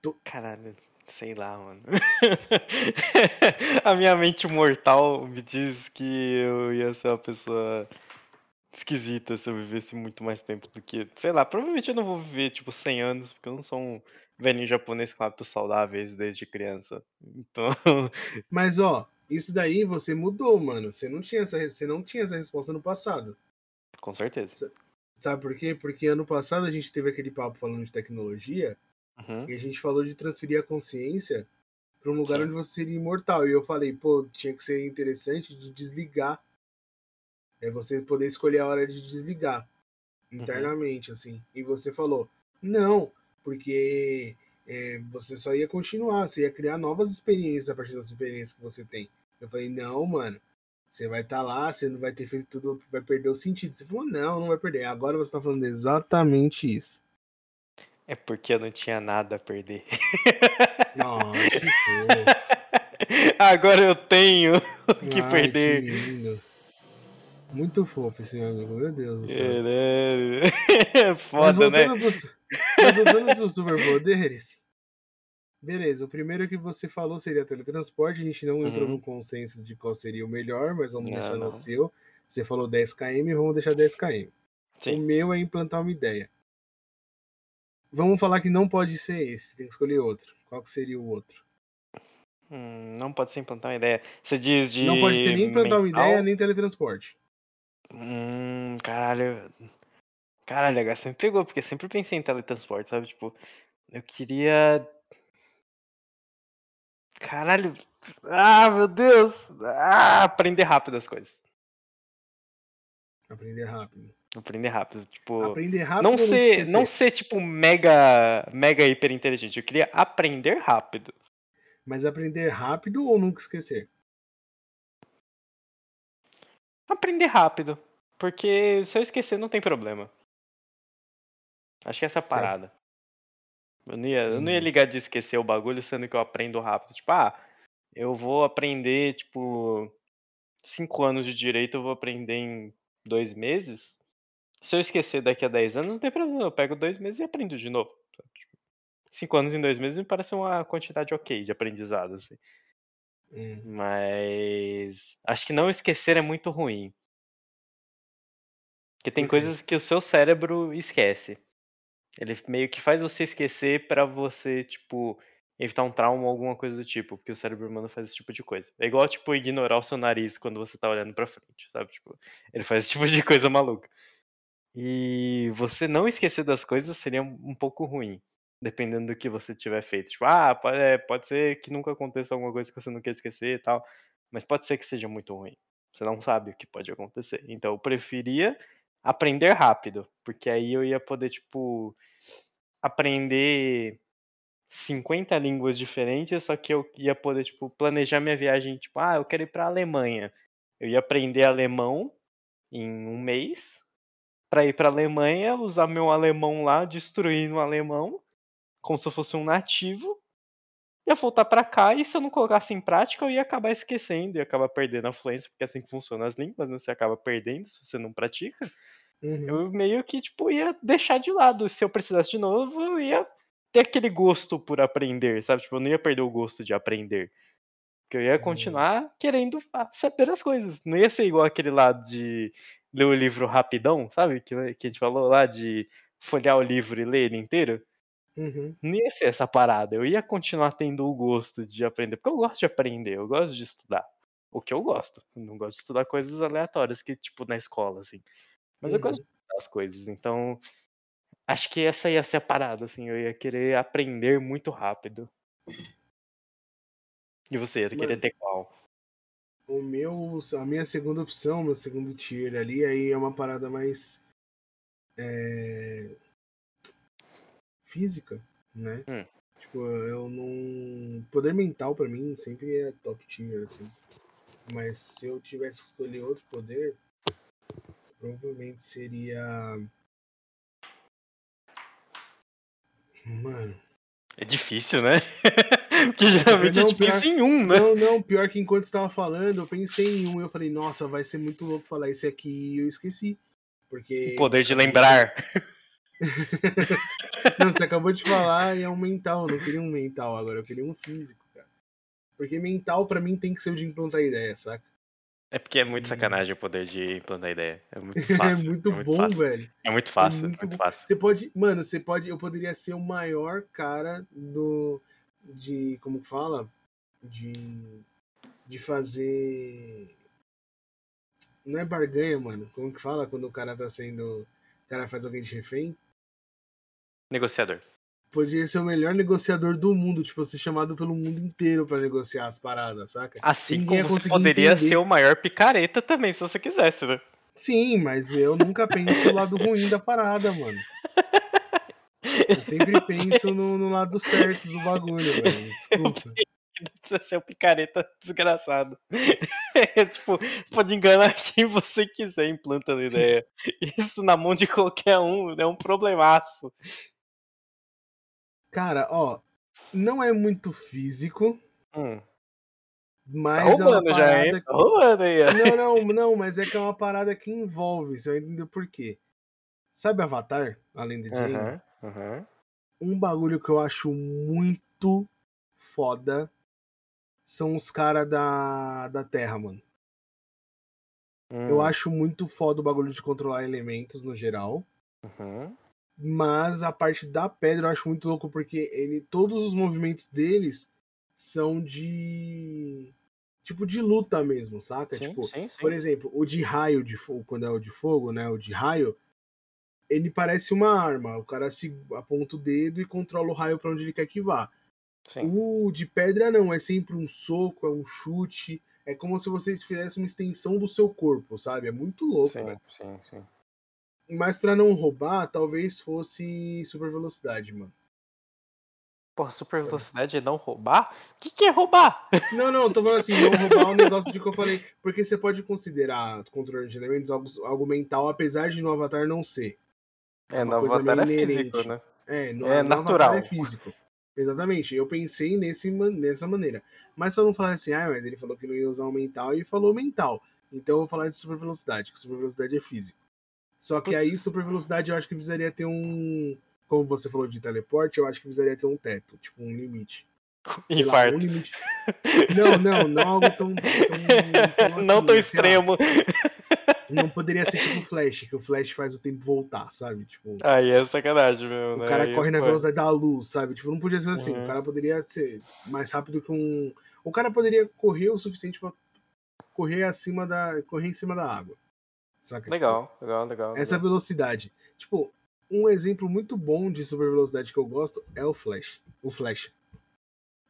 Tu... Caralho, sei lá, mano. a minha mente mortal me diz que eu ia ser uma pessoa esquisita se eu vivesse muito mais tempo do que. Sei lá, provavelmente eu não vou viver tipo 100 anos, porque eu não sou um velhinho japonês com hábitos saudáveis desde criança. Então. Mas ó, isso daí você mudou, mano. Você não tinha essa, você não tinha essa resposta no passado. Com certeza. Sabe por quê? Porque ano passado a gente teve aquele papo falando de tecnologia uhum. e a gente falou de transferir a consciência para um lugar Sim. onde você seria imortal. E eu falei, pô, tinha que ser interessante de desligar é você poder escolher a hora de desligar uhum. internamente, uhum. assim. E você falou, não, porque é, você só ia continuar, você ia criar novas experiências a partir das experiências que você tem. Eu falei, não, mano, você vai estar tá lá, você não vai ter feito tudo, vai perder o sentido. Você falou, não, não vai perder. Agora você está falando exatamente isso. É porque eu não tinha nada a perder. Nossa, que. Agora eu tenho o que Ai, perder. Que lindo. Muito fofo esse meu amigo, meu Deus do céu. É, é foda, mas voltando né? Pros, mas voltando pros superpoderes. Beleza, o primeiro que você falou seria teletransporte. A gente não uhum. entrou no consenso de qual seria o melhor, mas vamos não, deixar no seu. Você falou 10km, vamos deixar 10km. Sim. O meu é implantar uma ideia. Vamos falar que não pode ser esse, tem que escolher outro. Qual que seria o outro? Hum, não pode ser implantar uma ideia. Você diz de. Não pode ser nem implantar mental? uma ideia, nem teletransporte. Hum, caralho. Caralho, agora você me pegou, porque eu sempre pensei em teletransporte, sabe? Tipo, eu queria. Caralho. Ah, meu Deus! Ah, aprender rápido as coisas. Aprender rápido. Aprender rápido, tipo. Aprender rápido. Não ser, não ser tipo mega, mega hiper inteligente. Eu queria aprender rápido. Mas aprender rápido ou nunca esquecer? Aprender rápido. Porque se eu esquecer, não tem problema. Acho que essa é a parada. Eu não, ia, eu não ia uhum. ligar de esquecer o bagulho, sendo que eu aprendo rápido. Tipo, ah, eu vou aprender, tipo, cinco anos de direito, eu vou aprender em dois meses. Se eu esquecer daqui a 10 anos, não tem problema. Eu pego dois meses e aprendo de novo. Tipo, cinco anos em dois meses me parece uma quantidade ok de aprendizado, assim. Hum. Mas acho que não esquecer é muito ruim. Porque tem coisas que o seu cérebro esquece. Ele meio que faz você esquecer para você, tipo, evitar um trauma ou alguma coisa do tipo, porque o cérebro humano faz esse tipo de coisa. É igual, tipo, ignorar o seu nariz quando você tá olhando pra frente, sabe? Tipo, ele faz esse tipo de coisa maluca. E você não esquecer das coisas seria um pouco ruim, dependendo do que você tiver feito. Tipo, ah, pode, é, pode ser que nunca aconteça alguma coisa que você não quer esquecer e tal, mas pode ser que seja muito ruim. Você não sabe o que pode acontecer. Então eu preferia aprender rápido, porque aí eu ia poder, tipo, aprender 50 línguas diferentes, só que eu ia poder, tipo, planejar minha viagem, tipo, ah, eu quero ir pra Alemanha. Eu ia aprender alemão em um mês, para ir pra Alemanha, usar meu alemão lá, destruir no alemão, como se eu fosse um nativo, ia voltar para cá e se eu não colocasse em prática, eu ia acabar esquecendo, ia acabar perdendo a fluência, porque assim que funcionam as línguas, né? Você acaba perdendo se você não pratica. Uhum. Eu meio que, tipo, ia deixar de lado. Se eu precisasse de novo, eu ia ter aquele gosto por aprender, sabe? Tipo, eu não ia perder o gosto de aprender. Porque eu ia continuar querendo saber as coisas. Não ia ser igual aquele lá de ler o livro rapidão, sabe? Que, que a gente falou lá de folhear o livro e ler ele inteiro. Uhum. Não ia ser essa parada. Eu ia continuar tendo o gosto de aprender. Porque eu gosto de aprender, eu gosto de estudar. O que eu gosto. Eu não gosto de estudar coisas aleatórias, que, tipo, na escola, assim. Mas eu gosto Uhum. de estudar as coisas. Então, acho que essa ia ser a parada, assim. Eu ia querer aprender muito rápido. E você, ia querer Mano. ter qual? O meu, a minha segunda opção, meu segundo tier ali, aí é uma parada mais é, física, né? Hum. Tipo, eu não. Poder mental pra mim sempre é top tier, assim. Mas se eu tivesse que escolher outro poder, provavelmente seria. Mano. É difícil, né? Porque geralmente a Não, gente pior- pensa em um, né? Não, não, pior que enquanto você tava falando, eu pensei em um e eu falei, nossa, vai ser muito louco falar esse aqui e eu esqueci. Porque. O poder de lembrar. Não, você acabou de falar e é um mental. Eu não queria um mental agora, eu queria um físico, cara. Porque mental pra mim tem que ser o de implantar ideia, saca? É porque é muito E- sacanagem o poder de implantar ideia. É muito é fácil. muito bom, fácil. velho. É muito fácil, muito muito, bom. fácil. Você pode. Mano, você pode. Eu poderia ser o maior cara do. De. Como que fala? De. De fazer. Não é barganha, mano. Como que fala quando o cara tá sendo. O cara faz alguém de refém? Negociador. Poderia ser o melhor negociador do mundo, tipo, ser chamado pelo mundo inteiro pra negociar as paradas, saca? Assim Ninguém como você poderia entender. ser o maior picareta também, se você quisesse, né? Sim, mas eu nunca penso o lado ruim da parada, mano. Eu sempre penso no, no lado certo do bagulho, velho. Desculpa. Você ser o picareta desgraçado. É, tipo, pode enganar quem você quiser implantando ideia. Isso na mão de qualquer um é um problemaço. Cara, ó, não é muito físico, Hum, tá mas é uma roubando já, parada. hein? Tá roubando aí, ó. Não, não, não, mas é que é uma parada que envolve, você vai entender por quê. Sabe Avatar, além de Jane? Aham, aham. Um bagulho que eu acho muito foda são os caras da, da Terra, mano. Eu Hum, acho muito foda o bagulho de controlar elementos no geral. uhum. Mas a parte da pedra eu acho muito louco porque ele, todos os movimentos deles são de. Tipo de luta mesmo, saca? Sim, tipo, sim, sim. por exemplo, o de raio de fogo, quando é o de fogo, né? O de raio, ele parece uma arma. O cara se aponta o dedo e controla o raio pra onde ele quer que vá. sim. O de pedra não, é sempre um soco, é um chute. É como se você fizesse uma extensão do seu corpo, sabe? É muito louco. Sim, sim, sim. Mas pra não roubar, talvez fosse super velocidade, mano. Porra, super velocidade é não roubar? O que, que é roubar? Não, não, tô falando assim, não roubar o negócio de que eu falei. Porque você pode considerar controle de elementos algo, algo mental, apesar de no Avatar não ser. É, uma no Avatar é físico, né? É, no, É no natural. Avatar é físico. Exatamente, eu pensei nesse, nessa maneira. Mas pra não falar assim, ah, mas ele falou que não ia usar o mental e falou mental. Então eu vou falar de super velocidade, que super velocidade é físico. Só que aí, super velocidade, eu acho que precisaria ter um. Como você falou de teleporte, eu acho que precisaria ter um teto, tipo um limite. Sei lá, um limite. Não, não, não algo tão. tão, tão assim, não tão sei lá, extremo. não poderia ser tipo o Flash, que o Flash faz o tempo voltar, sabe? Tipo. Aí é sacanagem mesmo, O né? cara Aí, corre na pô, velocidade da luz, sabe? Tipo, não podia ser assim. Uhum. O cara poderia ser mais rápido que um. O cara poderia correr o suficiente pra correr acima da. correr em cima da água. Saca? Legal, legal, legal. Tipo, essa legal. velocidade. Tipo, um exemplo muito bom de super velocidade que eu gosto é o Flash. O Flash.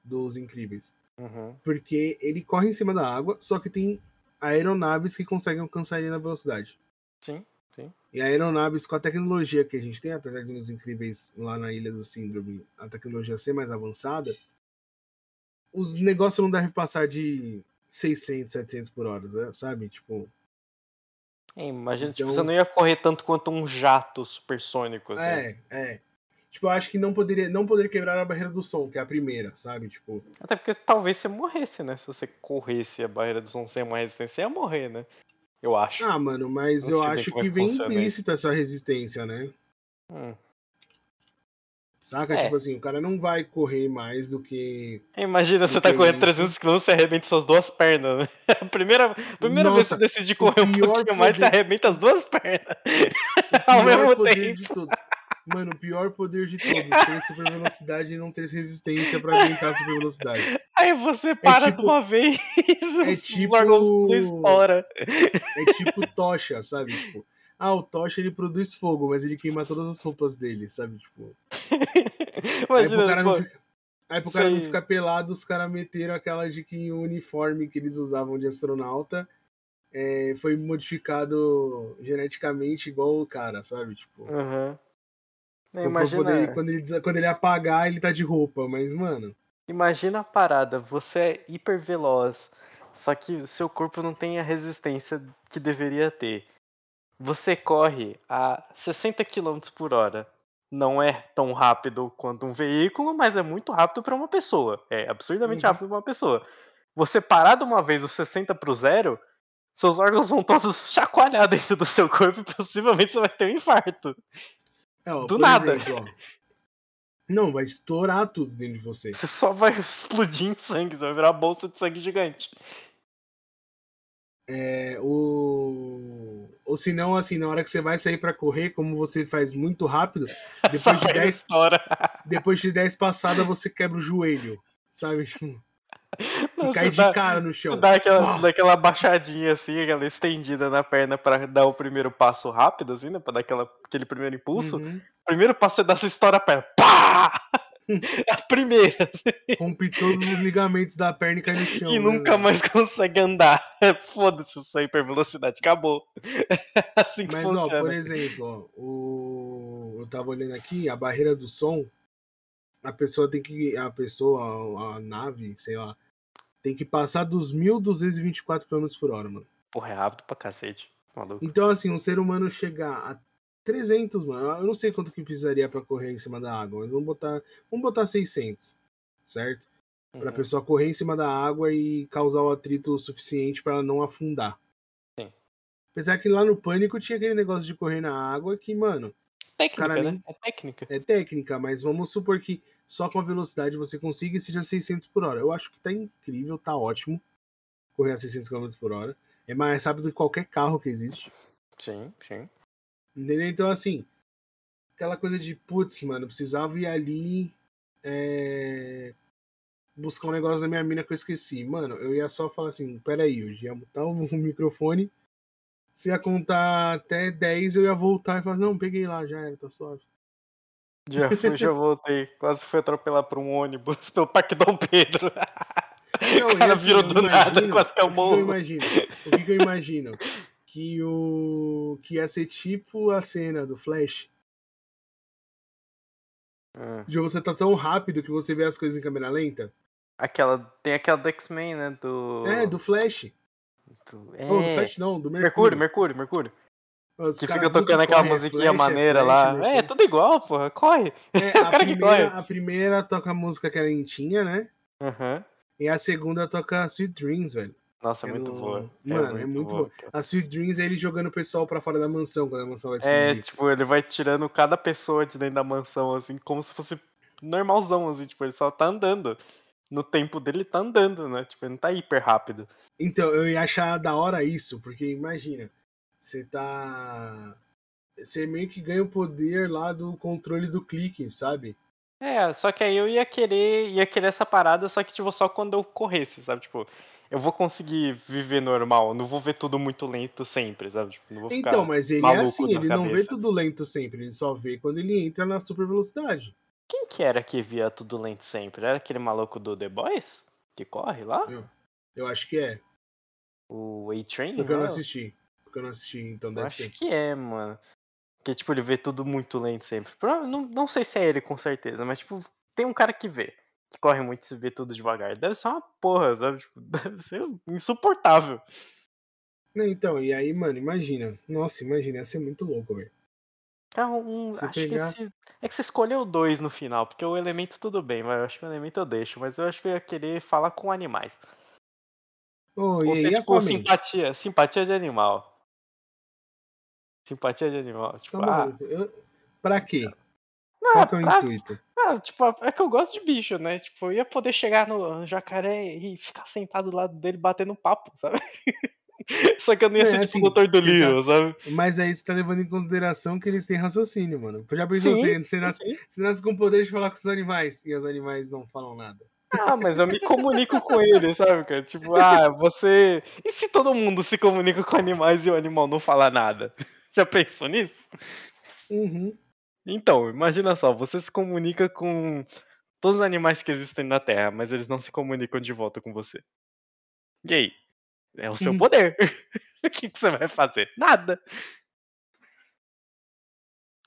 Dos incríveis. Uhum. Porque ele corre em cima da água, só que tem aeronaves que conseguem alcançar ele na velocidade. Sim. E aeronaves com a tecnologia que a gente tem, apesar de nos incríveis lá na Ilha do Síndrome, a tecnologia ser mais avançada, os negócios não devem passar de 600, 700 por hora, né? sabe? Tipo, É, imagina, tipo, Então- você não ia correr tanto quanto um jato supersônico, assim. é, é. Tipo, eu acho que não poderia, não poderia quebrar a barreira do som, que é a primeira, sabe? Tipo, Até porque talvez você morresse, né? Se você corresse a barreira do som sem uma resistência, você ia morrer, né? Eu acho. ah, mano, mas eu acho é que que vem funciona implícito essa resistência, né? Hum. Saca? É. Tipo assim, o cara não vai correr mais do que. Imagina, você Do tá que correndo isso. 300 km e arrebenta suas duas pernas, né? A primeira, primeira vez que Nossa, você decide correr um pouquinho mais, você poder- arrebenta as duas pernas. O Ao pior mesmo poder tempo. de todos. Mano, o pior poder de todos. Ter super velocidade e não ter resistência pra aguentar a super velocidade. Aí você para tipo- de uma vez, é os tipo- órgãos tudo estoura. É tipo tocha, sabe? Tipo, ah, o tocha ele produz fogo, mas ele queima todas as roupas dele, sabe? Tipo. Aí pro Imagina, cara não, fica- aí pro cara não ficar pelado, os caras meteram aquela de que o uniforme que eles usavam de astronauta é, foi modificado geneticamente igual o cara, sabe? Tipo, Aham. Não, Imagina, poder- quando, ele, quando ele apagar, ele tá de roupa, mas, mano. imagina a parada, você é hiper veloz, só que o seu corpo não tem a resistência que deveria ter. Você corre a 60 km por hora. Não é tão rápido quanto um veículo, mas é muito rápido para uma pessoa. É absurdamente Uhum. rápido para uma pessoa. Você parar de uma vez os 60 pro zero, seus órgãos vão todos chacoalhar dentro do seu corpo e possivelmente você vai ter um infarto. É, Do nada. exemplo, não, vai estourar tudo dentro de você. Você só vai explodir em sangue, você vai virar uma bolsa de sangue gigante. É, o... Ou se não, assim, na hora que você vai sair pra correr, como você faz muito rápido, depois de Essa 10 estoura. depois de 10 passadas, você quebra o joelho, sabe? Tipo, Não, e cai de dá- cara no chão. dá aquela, Pá! dá aquela baixadinha assim, aquela estendida na perna pra dar o primeiro passo rápido, assim, né? Pra dar aquela, aquele primeiro impulso. Uhum. Primeiro passo você dá essa estoura a perna. Pá! É a primeira. Rompe todos os ligamentos da perna e cai no chão. e né, nunca velho? mais consegue andar. Foda-se essa hipervelocidade, acabou. Assim que Mas, funciona. ó, por exemplo, ó, o... eu tava olhando aqui, a barreira do som, a pessoa tem que. A pessoa, a, a nave, sei lá, tem que passar dos 1.224 km por hora, mano. Porra, é rápido pra cacete. Maluco. Então, assim, um ser humano chegar a 300, mano, eu não sei quanto que precisaria pra correr em cima da água, mas vamos botar, vamos botar 600, certo? Pra Uhum. pessoa correr em cima da água e causar o atrito suficiente pra ela não afundar. Sim. Apesar que lá no Pânico tinha aquele negócio de correr na água que, mano, Técnica, cara né? É técnica. é técnica, mas vamos supor que só com a velocidade você consiga e seja 600 por hora. Eu acho que tá incrível, tá ótimo correr a 600 km por hora. É mais rápido que qualquer carro que existe. Sim, sim. Entendeu? Então, assim, aquela coisa de, putz, mano, precisava ir ali é, buscar um negócio da minha mina que eu esqueci. Mano, eu ia só falar assim, peraí, eu ia botar o microfone, se ia contar até 10, eu ia voltar e falar, não, peguei lá, já era, tá suave. Já fui, já voltei. Quase fui atropelar por um ônibus pelo Parque Dom Pedro. Não, o cara assim, virou do nada, imagino- quase que eu o que que eu imagino? O que, que eu imagino? Que o. Que ia ser tipo a cena do Flash. Hum. De você tá tão rápido que você vê as coisas em câmera lenta. Aquela, tem aquela do X-Men, né? Do. É, do Flash. do- é. Do Flash não, do Mercúrio, Mercúrio. Mercúrio, Mercúrio. Que fica tocando que aquela é musiquinha Flash, é maneira Flash, lá. É, tudo igual, porra. Corre. É, o a, cara que primeira, corre. a primeira toca a música que é lentinha, né? Aham. E a segunda toca Sweet Dreams, velho. Nossa, é É muito no- boa. Mano, é muito boa. cara. A Sweet Dreams é ele jogando o pessoal pra fora da mansão quando a mansão vai É, explodir. tipo, ele vai tirando cada pessoa de dentro da mansão, assim, como se fosse normalzão, assim, tipo, ele só tá andando. No tempo dele, ele tá andando, né? Tipo, ele não tá hiper rápido. Então, eu ia achar da hora isso, porque imagina, você tá. Você meio que ganha o poder lá do controle do clique, sabe? É, só que aí eu ia querer, ia querer essa parada, só que, tipo, só quando eu corresse, sabe? Tipo, eu vou conseguir viver normal, não vou ver tudo muito lento sempre, sabe? Tipo, não vou ficar... Então, mas ele é assim, ele não vê cabeça. tudo lento sempre, ele só vê quando ele entra na super velocidade. Quem que era que via tudo lento sempre? Era aquele maluco do The Boys? Que corre lá? Eu acho que é. O A-Train? Porque eu não assisti. Porque eu não assisti, então Eu deve acho ser. que é, mano. Porque, tipo, ele vê tudo muito lento sempre. Não, não sei se é ele com certeza, mas, tipo, tem um cara que vê. Que corre muito e vê tudo devagar. Deve ser uma porra, sabe? Tipo, deve ser insuportável. Não, então, e aí, mano, imagina. Nossa, imagina, ia ser muito louco, velho. É um. Se acho pegar- que esse. É que você escolheu dois no final, porque o elemento tudo bem, mas eu acho que o elemento eu deixo. Mas eu acho que eu ia querer falar com animais. Oh, e Ou aí, tipo, simpatia. Simpatia de animal. Simpatia de animal. Tipo, Tá ah. Eu- Pra quê? não, Qual que é o pra- intuito? Ah, tipo, é que eu gosto de bicho, né? Tipo, eu ia poder chegar no jacaré e ficar sentado do lado dele batendo papo, sabe? Só que eu não ia É, ser tipo assim, o doutor do você tá- livro, sabe? Mas aí você tá levando em consideração que eles têm raciocínio, mano. Já pensou você, você, nasce, você nasce com o poder de falar com os animais e os animais não falam nada. Ah, mas eu me comunico com ele, sabe, cara? Tipo, ah, você. E se todo mundo se comunica com animais e o animal não fala nada? Já pensou nisso? Uhum. Então, imagina só, você se comunica com todos os animais que existem na Terra, mas eles não se comunicam de volta com você. E aí? É o seu Hum. poder. o que, que você vai fazer? Nada.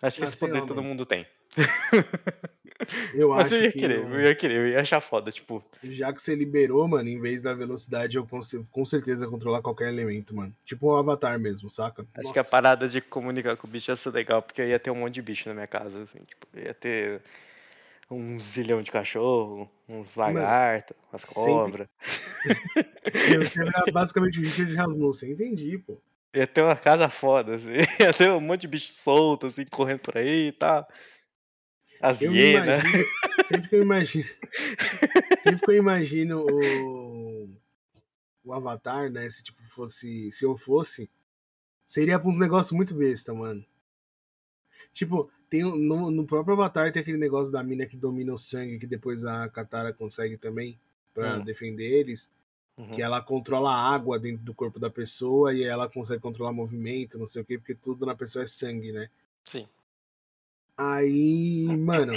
Acho que esse poder todo mundo tem. Eu Mas acho eu ia que querer, não- eu ia querer, eu ia achar foda, tipo, já que você liberou, mano, em vez da velocidade, eu consigo com certeza controlar qualquer elemento, mano. Tipo um avatar mesmo, saca? Acho que a Nossa. parada de comunicar com o bicho ia ser legal, porque eu ia ter um monte de bicho na minha casa, assim, tipo, eu ia ter um zilhão de cachorro, uns lagartos, umas cobras. Eu quero virar basicamente o Richard Rasmussen, entendi, pô. Ia ter uma casa foda, assim, ia ter um monte de bicho solto, assim, correndo por aí e tal. As Eu me hienas. imagino, sempre que eu imagino, sempre que eu imagino o, o Avatar, né, se tipo fosse, se eu fosse, seria pra uns negócios muito besta, mano. Tipo, tem no, no próprio Avatar tem aquele negócio da mina que domina o sangue, que depois a Katara consegue também pra Hum. defender eles, Uhum. que ela controla a água dentro do corpo da pessoa e ela consegue controlar movimento, não sei o quê, porque tudo na pessoa é sangue, né? Sim. Aí, mano,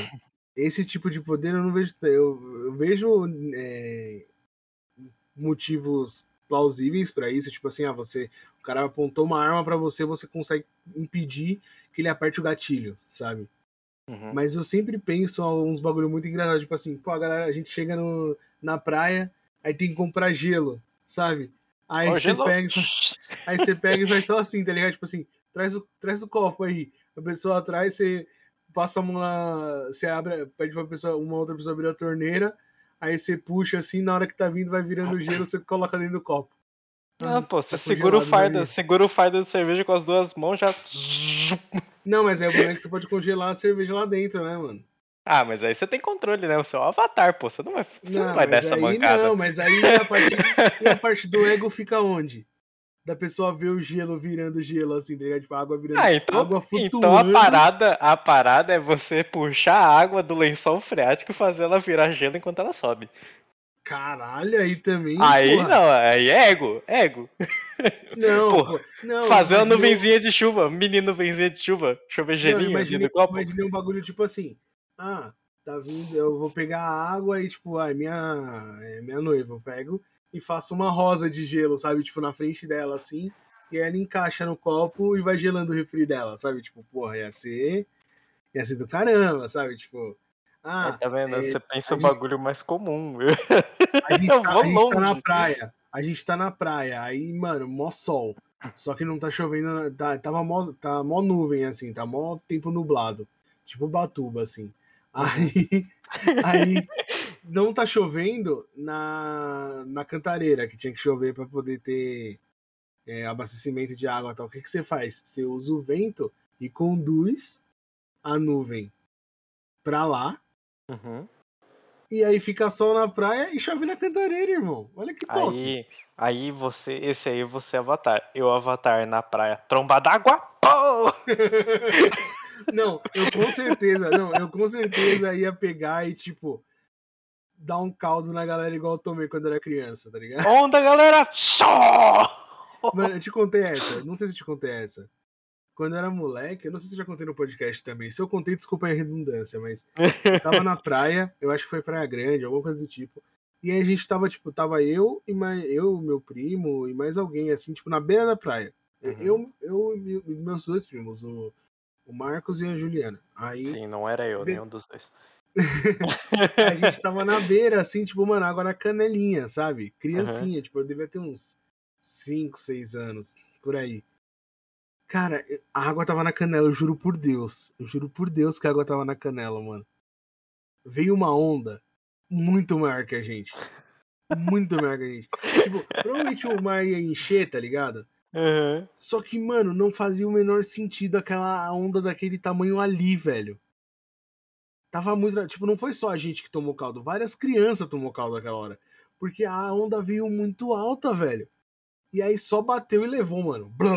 esse tipo de poder eu não vejo. Eu, eu vejo é, motivos plausíveis pra isso, tipo assim, ah, você, o cara apontou uma arma pra você, você consegue impedir que ele aperte o gatilho, sabe? Uhum. Mas eu sempre penso uns bagulho muito engraçado, tipo assim, pô, a galera, a gente chega no, na praia, aí tem que comprar gelo, sabe? Aí você pega, Aí você pega e vai só assim, tá ligado? Tipo assim, traz o, traz o copo aí. A pessoa atrás, você passa lá, você abre, pede pra pessoa, uma outra pessoa abrir a torneira, aí você puxa assim, na hora que tá vindo, vai virando gelo, você coloca dentro do copo. Não, Ah, pô, você tá segura o fardo, segura o fardo de cerveja com as duas mãos já. Não, mas é o problema que você pode congelar a cerveja lá dentro, né, mano? Ah, mas aí você tem controle, né? O seu avatar, pô. Você não vai, você não, vai dar essa mancada. não, mas aí a parte, a parte do ego fica onde? Da pessoa ver o gelo virando gelo, assim, tá ligado? Tipo, a água virando Ah, então, água então flutuando. a parada, a parada é você puxar a água do lençol freático e fazer ela virar gelo enquanto ela sobe. Caralho, aí também. aí porra. não, aí é ego, ego. Não, pô, não, fazer uma nuvenzinha de chuva, mini nuvenzinha de chuva, chover gelinho ali imaginei, copo. imaginei um bagulho tipo assim. Ah, tá vindo, eu vou pegar a água e, tipo, é minha, é minha noiva. Eu pego e faço uma rosa de gelo, sabe? Tipo, na frente dela, assim. E ela encaixa no copo e vai gelando o refri dela, sabe? Tipo, porra, ia ser. Ia ser do caramba, sabe? Tipo. Ah, tá vendo? é, você pensa o bagulho mais comum. a gente, tá, a gente tá na praia. A gente tá na praia. Aí, mano, mó sol. Só que não tá chovendo. Tá, tava mó, tá mó nuvem, assim. Tá mó tempo nublado. Tipo Batuba, assim. Aí, aí não tá chovendo na, na cantareira, que tinha que chover pra poder ter é, abastecimento de água e tal. O que, que você faz? Você usa o vento e conduz a nuvem pra lá. Uhum. E aí fica sol na praia e chove na cantareira, irmão. Olha que top. Aí, aí você, esse aí você é avatar. Eu avatar na praia, tromba d'água. Não, eu com certeza, não, eu com certeza ia pegar e, tipo, dar um caldo na galera igual eu tomei quando era criança, tá ligado? Onda, galera! Mano, eu te contei essa, não sei se eu te contei essa. Quando eu era moleque, eu não sei se eu já contei no podcast também. Se eu contei, desculpa a redundância, mas eu tava na praia, eu acho que foi Praia Grande, alguma coisa do tipo. E aí a gente tava, tipo, tava eu e mais, eu, meu primo e mais alguém, assim, tipo, na beira da praia. Uhum. Eu, eu e meus dois primos, o, o Marcos e a Juliana. Aí Sim, não era eu, nenhum dos dois. a gente tava na beira, assim, tipo, mano, água na canelinha, sabe? Criancinha, tipo, eu devia ter uns 5, 6 anos, por aí. Cara, a água tava na canela, eu juro por Deus. Eu juro por Deus que a água tava na canela, mano. Veio uma onda muito maior que a gente. Muito maior que a gente. Tipo, provavelmente o mar ia encher, tá ligado? Uhum. Só que, mano, não fazia o menor sentido aquela onda daquele tamanho ali, velho. Tava muito. Tipo, não foi só a gente que tomou caldo, várias crianças tomou caldo naquela hora. Porque a onda veio muito alta, velho. E aí só bateu e levou, mano. Blá,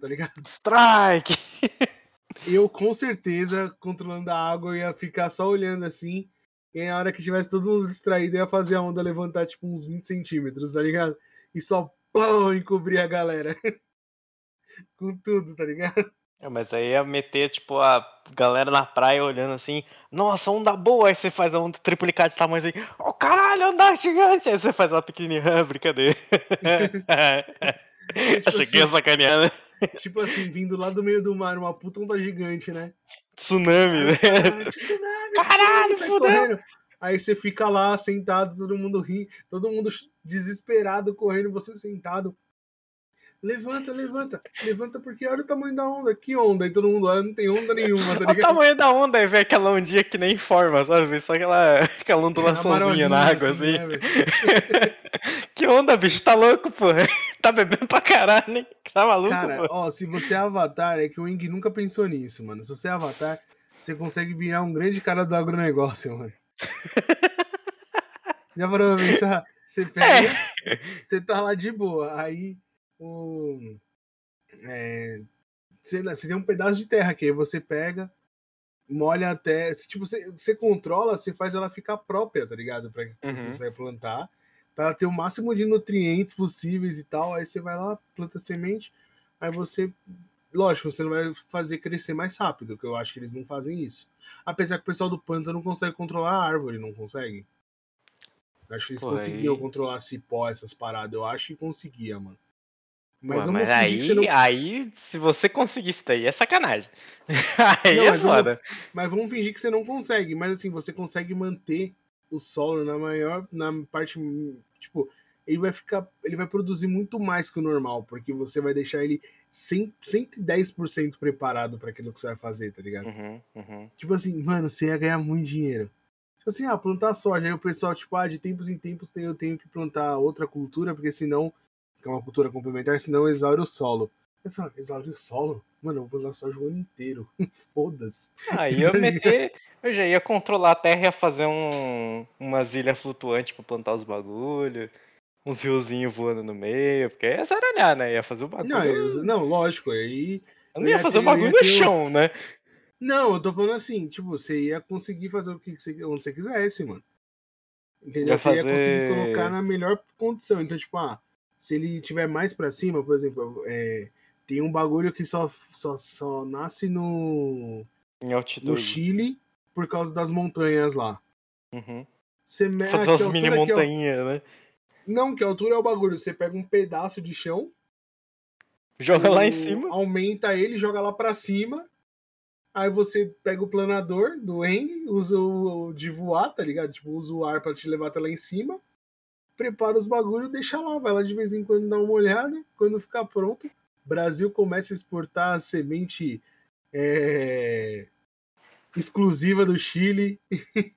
tá ligado? Strike! Eu, com certeza, controlando a água, ia ficar só olhando assim. E aí, na hora que tivesse todo mundo distraído, ia fazer a onda levantar, tipo, uns 20 centímetros, tá ligado? E só pão, encobrir a galera. com tudo, tá ligado? É, mas aí ia meter, tipo, a galera na praia olhando assim, nossa, onda boa, aí você faz a onda triplicar de tamanho assim, oh caralho, onda gigante, aí você faz uma pequenininha, brincadeira. É, tipo Achei que ia assim, sacanear, né? tipo assim, vindo lá do meio do mar, uma puta onda gigante, né? Tsunami, né? tsunami, Caralho, tsunami, sai fudeu. Aí você fica lá sentado, todo mundo ri, todo mundo desesperado correndo, você sentado. Levanta, levanta, levanta, porque olha o tamanho da onda. Que onda? Aí todo mundo olha, não tem onda nenhuma, tá Olha o ligado? tamanho da onda, aí vê aquela ondinha que nem forma, sabe? Só aquela, aquela ondulaçãozinha na água, assim. né, velho? que onda, bicho, tá louco, pô? Tá bebendo pra caralho, hein? Tá maluco, Cara, ó, se você é avatar, é que o Ing nunca pensou nisso, mano. Se você é avatar, você consegue virar um grande cara do agronegócio, mano. Já parou pra pensar? Você pega, você tá lá de boa, aí o. É, você, você tem um pedaço de terra que aí você pega, molha até. se, Tipo, você, você controla, você faz ela ficar própria, tá ligado? Pra Uhum. você plantar. Pra ela ter o máximo de nutrientes possíveis e tal. Aí você vai lá, planta semente, aí você. Lógico, você não vai fazer crescer mais rápido, que eu acho que eles não fazem isso. Apesar que o pessoal do pântano não consegue controlar a árvore, não consegue? Acho que eles Pô, conseguiam aí- controlar cipó, essas paradas. Eu acho que conseguia, mano. Mas, vamos mas aí, não. aí, se você conseguisse daí, é sacanagem. aí Não, é mas vamos- foda. Mas vamos fingir que você não consegue. Mas assim, você consegue manter o solo na maior. Na parte. Tipo, ele vai ficar. Ele vai produzir muito mais que o normal. Porque você vai deixar ele 100, 110% preparado para aquilo que você vai fazer, tá ligado? Uhum, uhum. Tipo assim, mano, você ia ganhar muito dinheiro. Tipo assim, ah, plantar soja. Aí o pessoal, tipo, ah, de tempos em tempos tem- eu tenho que plantar outra cultura, porque senão. Que é uma cultura complementar, senão exaure o solo. Pessoal, exaure o solo? Mano, eu vou plantar soja o ano inteiro. Foda-se. Aí eu Tá meter. Eu já ia controlar a terra e ia fazer um, umas ilhas flutuantes pra plantar os bagulho. Uns riozinhos voando no meio. Porque ia zaralhar, né? Ia fazer o bagulho. Não, eu- não, lógico, aí. eu não ia ia fazer o bagulho no chão, né? Não, eu tô falando assim, tipo, você ia conseguir fazer o que você, onde você quisesse, mano. Entendeu? Ia Você ia conseguir fazer- colocar na melhor condição. Então, tipo, ah, se ele tiver mais pra cima, por exemplo, é, tem um bagulho que só, só, só nasce no, no. Chile por causa das montanhas lá. Uhum. Você me- ah, altura mini é montanhas, né? Não, que altura é o bagulho. Você pega um pedaço de chão, Joga lá em cima. Aumenta ele, joga lá pra cima. Aí você pega o planador do Eng, usa o de voar, tá ligado? Tipo, usa o ar pra te levar até lá em cima. Prepara os bagulhos, deixa lá, vai lá de vez em quando dar uma olhada. Quando ficar pronto, Brasil começa a exportar a semente é, exclusiva do Chile.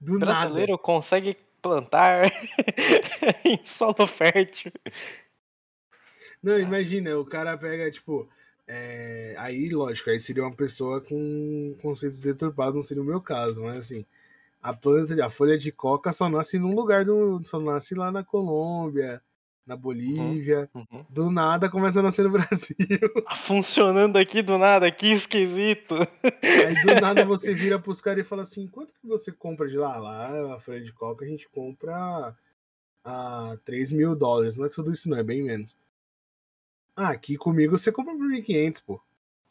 do nada. brasileiro consegue plantar em solo fértil. Não, imagina, o cara pega, tipo. é, Aí, lógico, aí seria uma pessoa com conceitos deturpados, não seria o meu caso, mas assim. A planta, a folha de coca só nasce num lugar do. Só nasce lá na Colômbia, na Bolívia. Uhum. Do nada começa a nascer no Brasil. Tá funcionando aqui do nada, que esquisito. Aí do nada você vira pros caras e fala assim: quanto que você compra de lá? Lá, a folha de coca a gente compra a 3 mil dólares. Não é tudo isso, não, é bem menos. Ah, aqui comigo você compra por 1.500, pô.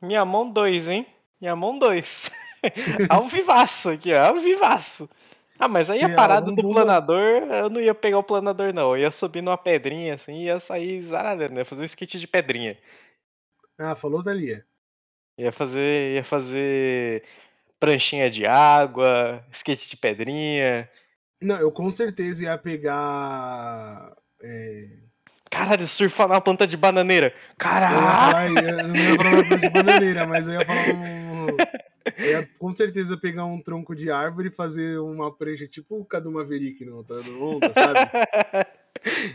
Minha mão 2, hein? Minha mão 2. Ao vivaço aqui, ó. Ao vivaço. Ah, mas aí Se a parada algum do planador, eu não ia pegar o planador, não. Eu ia subir numa pedrinha assim e ia sair zaralhando. Ia fazer um skate de pedrinha. Ah, falou, Thalia. Ia fazer. Ia fazer pranchinha de água, skate de pedrinha. Não, eu com certeza ia pegar. é, Caralho, surfar na planta de bananeira. Eu, ia Caralho! falar, eu não ia falar uma planta de bananeira, mas eu ia falar um. Eu ia com certeza pegar um tronco de árvore e fazer uma prancha tipo o Cadu Maverick no Tá Dando Onda, sabe?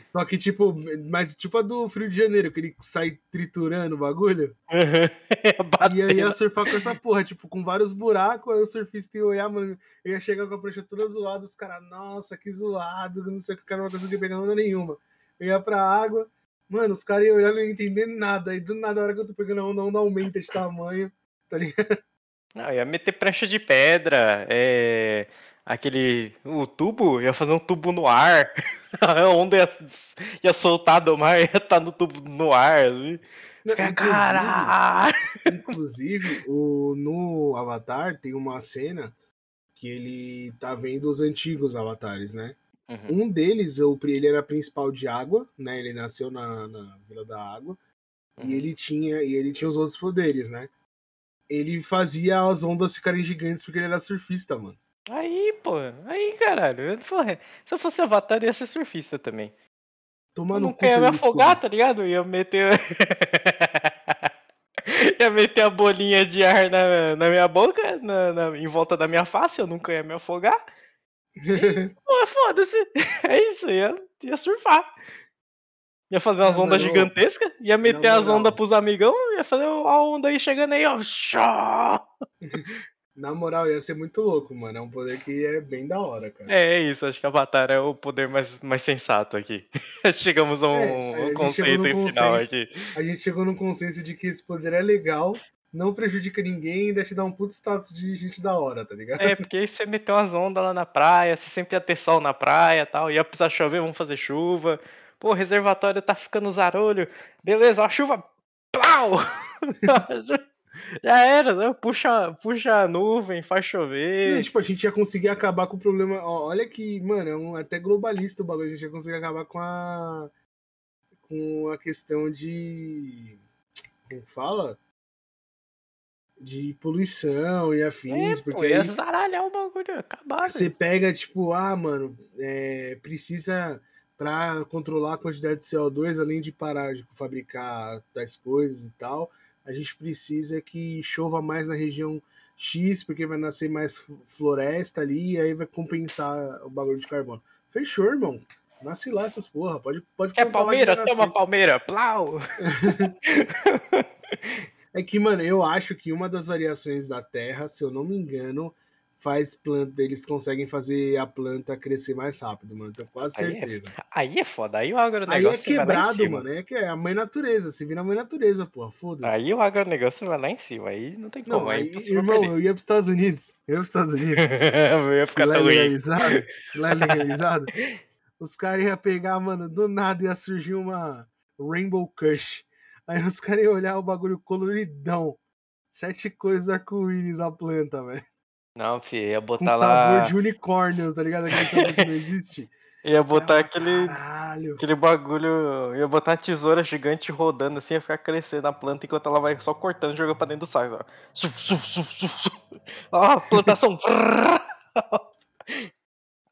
Só que, tipo, mas tipo a do Frio de Janeiro, que ele sai triturando o bagulho. e eu ia surfar com essa porra, tipo, com vários buracos, aí o surfista ia olhar, mano, eu ia chegar com a prancha toda zoada, os caras, nossa, que zoado, não sei o que, o cara não vai conseguir pegar onda nenhuma. Eu ia pra água, mano, os caras iam olhar não iam entender nada, aí do nada, a hora que eu tô pegando a onda, a onda aumenta de tamanho, tá ligado? Não, ia meter prancha de pedra, é aquele. O tubo, ia fazer um tubo no ar. A onda ia, ia soltar do mar, ia estar tá no tubo no ar. Caralho! Inclusive, o, no Avatar tem uma cena que ele tá vendo os antigos avatares, né? Uhum. Um deles, ele era principal de água, né? Ele nasceu na, na Vila da Água. Uhum. E ele tinha e ele tinha os outros poderes, né? Ele fazia as ondas ficarem gigantes porque ele era surfista, mano. Aí, pô, aí, caralho. Eu, porra, se eu fosse avatar, eu ia ser surfista também. Tomando eu nunca ia me afogar, tá ligado? Eu ia meter. ia meter a bolinha de ar na, na minha boca, na, na, em volta da minha face, eu nunca ia me afogar. pô, foda-se. É isso, ia, ia surfar. Ia fazer umas ondas gigantescas, ia meter as ondas pros amigão, ia fazer a onda aí chegando aí, ó. Na moral, ia ser muito louco, mano. É um poder que é bem da hora, cara. É, é isso. Acho que Avatar é o poder mais, mais sensato aqui. Chegamos a um, é, a um conceito final aqui. A gente chegou no consenso de que esse poder é legal, não prejudica ninguém e deixa dar um puto status de gente da hora, tá ligado? É, porque aí você meteu umas ondas lá na praia, você sempre ia ter sol na praia e tal, ia precisar chover, vamos fazer chuva. Pô, o reservatório tá ficando zarolho. Beleza, a chuva. Plau! Já era, né? Puxa, puxa a nuvem, faz chover. E, tipo, a gente ia conseguir acabar com o problema. Ó, olha que, mano, é um, até globalista o bagulho. A gente ia conseguir acabar com a. com a questão de. Como fala? De poluição e afins. É, porque pô, ia zaralhar o bagulho, acabar. Você pega, tipo, ah, mano, é, precisa para controlar a quantidade de CO2, além de parar de fabricar tais coisas e tal a gente precisa que chova mais na região X, porque vai nascer mais floresta ali, e aí vai compensar o bagulho de carbono. Fechou, irmão. Nasce lá essas porra. Pode, pode Quer palmeira? Toma palmeira. Plau! é que, mano, eu acho que uma das variações da Terra, se eu não me engano, faz planta, eles conseguem fazer a planta crescer mais rápido, mano. Tenho quase aí é certeza. É, aí é foda, aí o agronegócio Aí é quebrado, mano. É, que é a mãe natureza, se vira a mãe natureza, pô, foda-se. Aí o agronegócio vai lá em cima, aí não tem como. Não, aí, aí irmão, eu ia pros Estados Unidos. Eu ia pros Estados Unidos. eu ia ficar lá tão legalizado. Lá é legalizado. os caras iam pegar, mano, do nada ia surgir uma Rainbow Kush. Aí os caras iam olhar o bagulho coloridão. Sete coisas arco-íris a planta, velho. Não, filho, ia botar Com lá. sabor de unicórnio, tá ligado? Aquele sabor que não existe. Ia botar aquele, aquele bagulho. Ia botar uma tesoura gigante rodando assim, ia ficar crescendo na planta enquanto ela vai só cortando e jogando pra dentro do saco. Ó, plantação.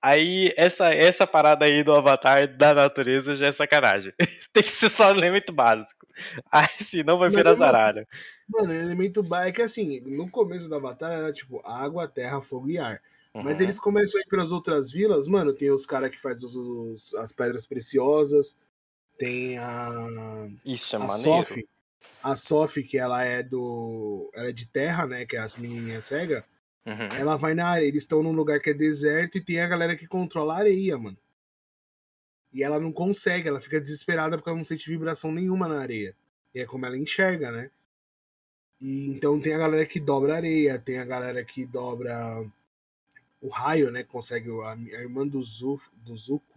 Aí, essa, essa parada aí do avatar da natureza já é sacanagem. Tem que ser só um elemento básico. Aí, senão vai virar zaralho. Mano, elemento básico é que assim, no começo da batalha era tipo água, terra, fogo e ar. Uhum. Mas eles começam a ir pelas outras vilas, mano. Tem os caras que fazem os, os, as pedras preciosas. Tem a. Isso é a maneiro. Sophie, a Sophie, que ela é do. Ela é de terra, né? Que é as menininhas cegas. Uhum. Ela vai na areia. Eles estão num lugar que é deserto e tem a galera que controla a areia, mano. E ela não consegue, ela fica desesperada porque ela não sente vibração nenhuma na areia. E é como ela enxerga, né? E então tem a galera que dobra a areia, tem a galera que dobra o raio, né? Consegue a, a irmã do, Zu, do Zuko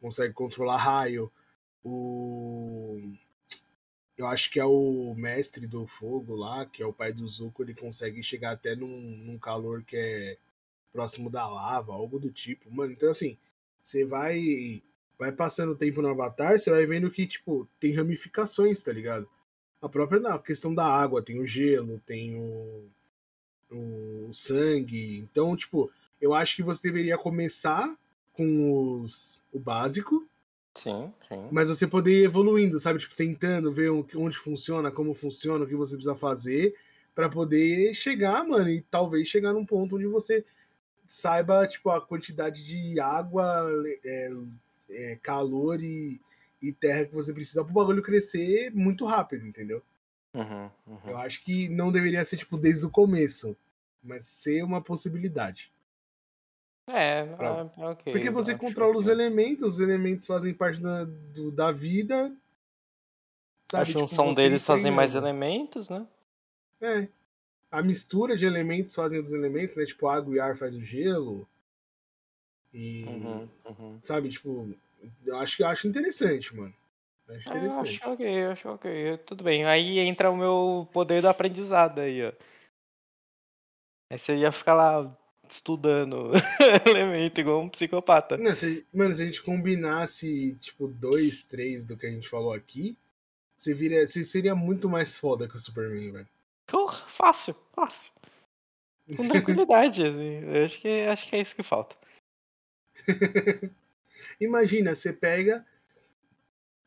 consegue controlar raio. O eu acho que é o mestre do fogo lá, que é o pai do Zuko, ele consegue chegar até num, num calor que é próximo da lava, algo do tipo. Mano, então assim, você vai vai passando o tempo no Avatar, você vai vendo que, tipo, tem ramificações, tá ligado? A própria na questão da água, tem o gelo, tem o, o sangue. Então, tipo, eu acho que você deveria começar com os, o básico, Sim, sim. Mas você poder ir evoluindo, sabe? Tipo, tentando ver onde funciona, como funciona, o que você precisa fazer para poder chegar, mano, e talvez chegar num ponto onde você saiba, tipo, a quantidade de água, é, é, calor e, e terra que você precisa pro bagulho crescer muito rápido, entendeu? Uhum, uhum. Eu acho que não deveria ser, tipo, desde o começo, mas ser uma possibilidade. É, Pra- é, é ok. Porque você controla os elementos, os elementos fazem parte da, do- da vida. A Sabe? Tipo, junção você deles fazem mais elementos, né? É. A mistura de elementos fazem os elementos, né? Tipo, água e ar faz o gelo. E. Uhum, uhum. Sabe, tipo, eu acho que eu acho interessante, mano. Eu acho É, eu interessante. acho ok, eu acho ok. Tudo bem. Aí entra o meu poder do aprendizado aí, ó. Aí você ia ficar lá estudando elemento igual um psicopata. Não, se, mano, se a gente combinasse, tipo, dois, três do que a gente falou aqui, você, viria, você seria muito mais foda que o Superman, velho. Porra, fácil, fácil. Com tranquilidade. assim. Eu acho que, acho que é isso que falta. Imagina, você pega,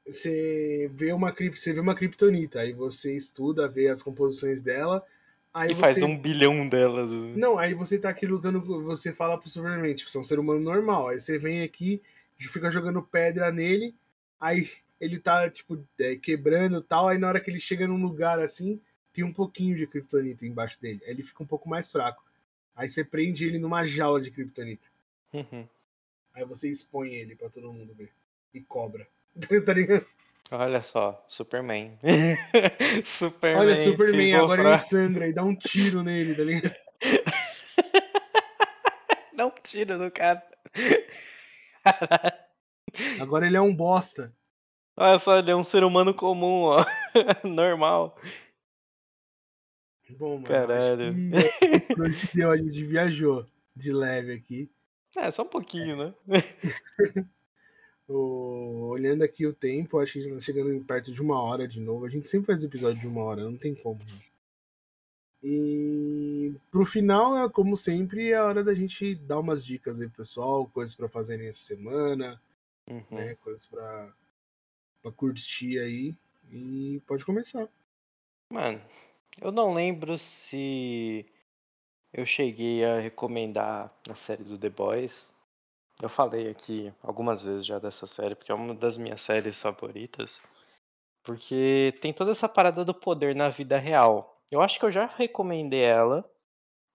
você vê uma você vê uma kriptonita, aí você estuda, vê as composições dela, aí e você faz um bilhão delas. Não, aí você tá aqui lutando, você fala pro Superman, tipo, você é um ser humano normal. Aí você vem aqui, fica jogando pedra nele, aí ele tá, tipo, é, quebrando e tal, aí na hora que ele chega num lugar assim, tem um pouquinho de kryptonita embaixo dele. Aí ele fica um pouco mais fraco. Aí você prende ele numa jaula de kryptonita. Uhum. Aí você expõe ele pra todo mundo ver. E cobra. tá ligado? Olha só, Superman. Superman. Olha, Superman, agora ele fraco. sangra e dá um tiro nele, tá ligado? Dá um tiro no cara. Caralho. Agora ele é um bosta. Olha só, ele é um ser humano comum, ó. Normal. Bom, mano, Caralho. que deu, a gente viajou de leve aqui. É, só um pouquinho, né? O- Olhando aqui o tempo, acho que a gente tá chegando perto de uma hora de novo. A gente sempre faz episódio de uma hora, não tem como. né? E pro final, é, como sempre, é a hora da gente dar umas dicas aí pro pessoal, coisas pra fazerem essa semana, Uhum. né? Coisas pra, pra curtir aí. E pode começar. Mano, eu não lembro se eu cheguei a recomendar a série do The Boys. Eu falei aqui algumas vezes já dessa série, porque é uma das minhas séries favoritas. Porque tem toda essa parada do poder na vida real. Eu acho que eu já recomendei ela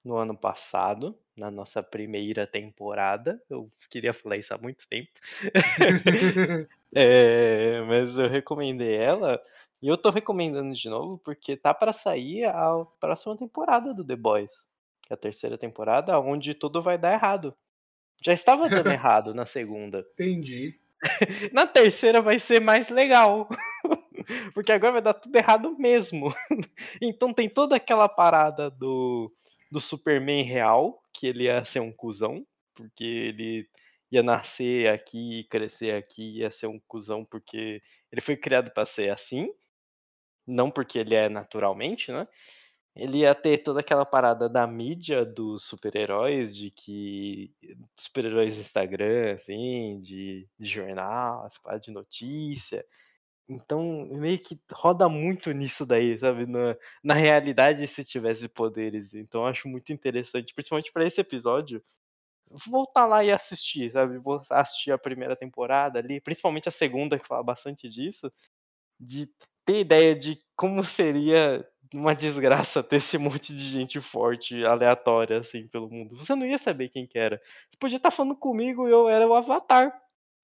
no ano passado, na nossa primeira temporada. Eu queria falar isso há muito tempo. É, mas eu recomendei ela e eu tô recomendando de novo porque tá pra sair a próxima temporada do The Boys, é a terceira temporada, onde tudo vai dar errado. Já estava dando errado na segunda. Entendi. Na terceira vai ser mais legal. Porque agora vai dar tudo errado mesmo. Então tem toda aquela parada do, do Superman real, que ele ia ser um cuzão, porque ele ia nascer aqui, crescer aqui, ia ser um cuzão porque ele foi criado pra ser assim, não porque ele é naturalmente, né? Ele ia ter toda aquela parada da mídia dos super-heróis, de que super-heróis Instagram, assim, de, de jornal, essa parada de notícia. Então, meio que roda muito nisso daí, sabe? Na, na realidade, se tivesse poderes. Então, acho muito interessante, principalmente pra esse episódio, voltar lá e assistir, sabe? Vou assistir a primeira temporada ali, principalmente a segunda, que fala bastante disso, de ter ideia de como seria uma desgraça ter esse monte de gente forte, aleatória, assim, pelo mundo. Você não ia saber quem que era. Você podia estar falando comigo e eu era o Avatar,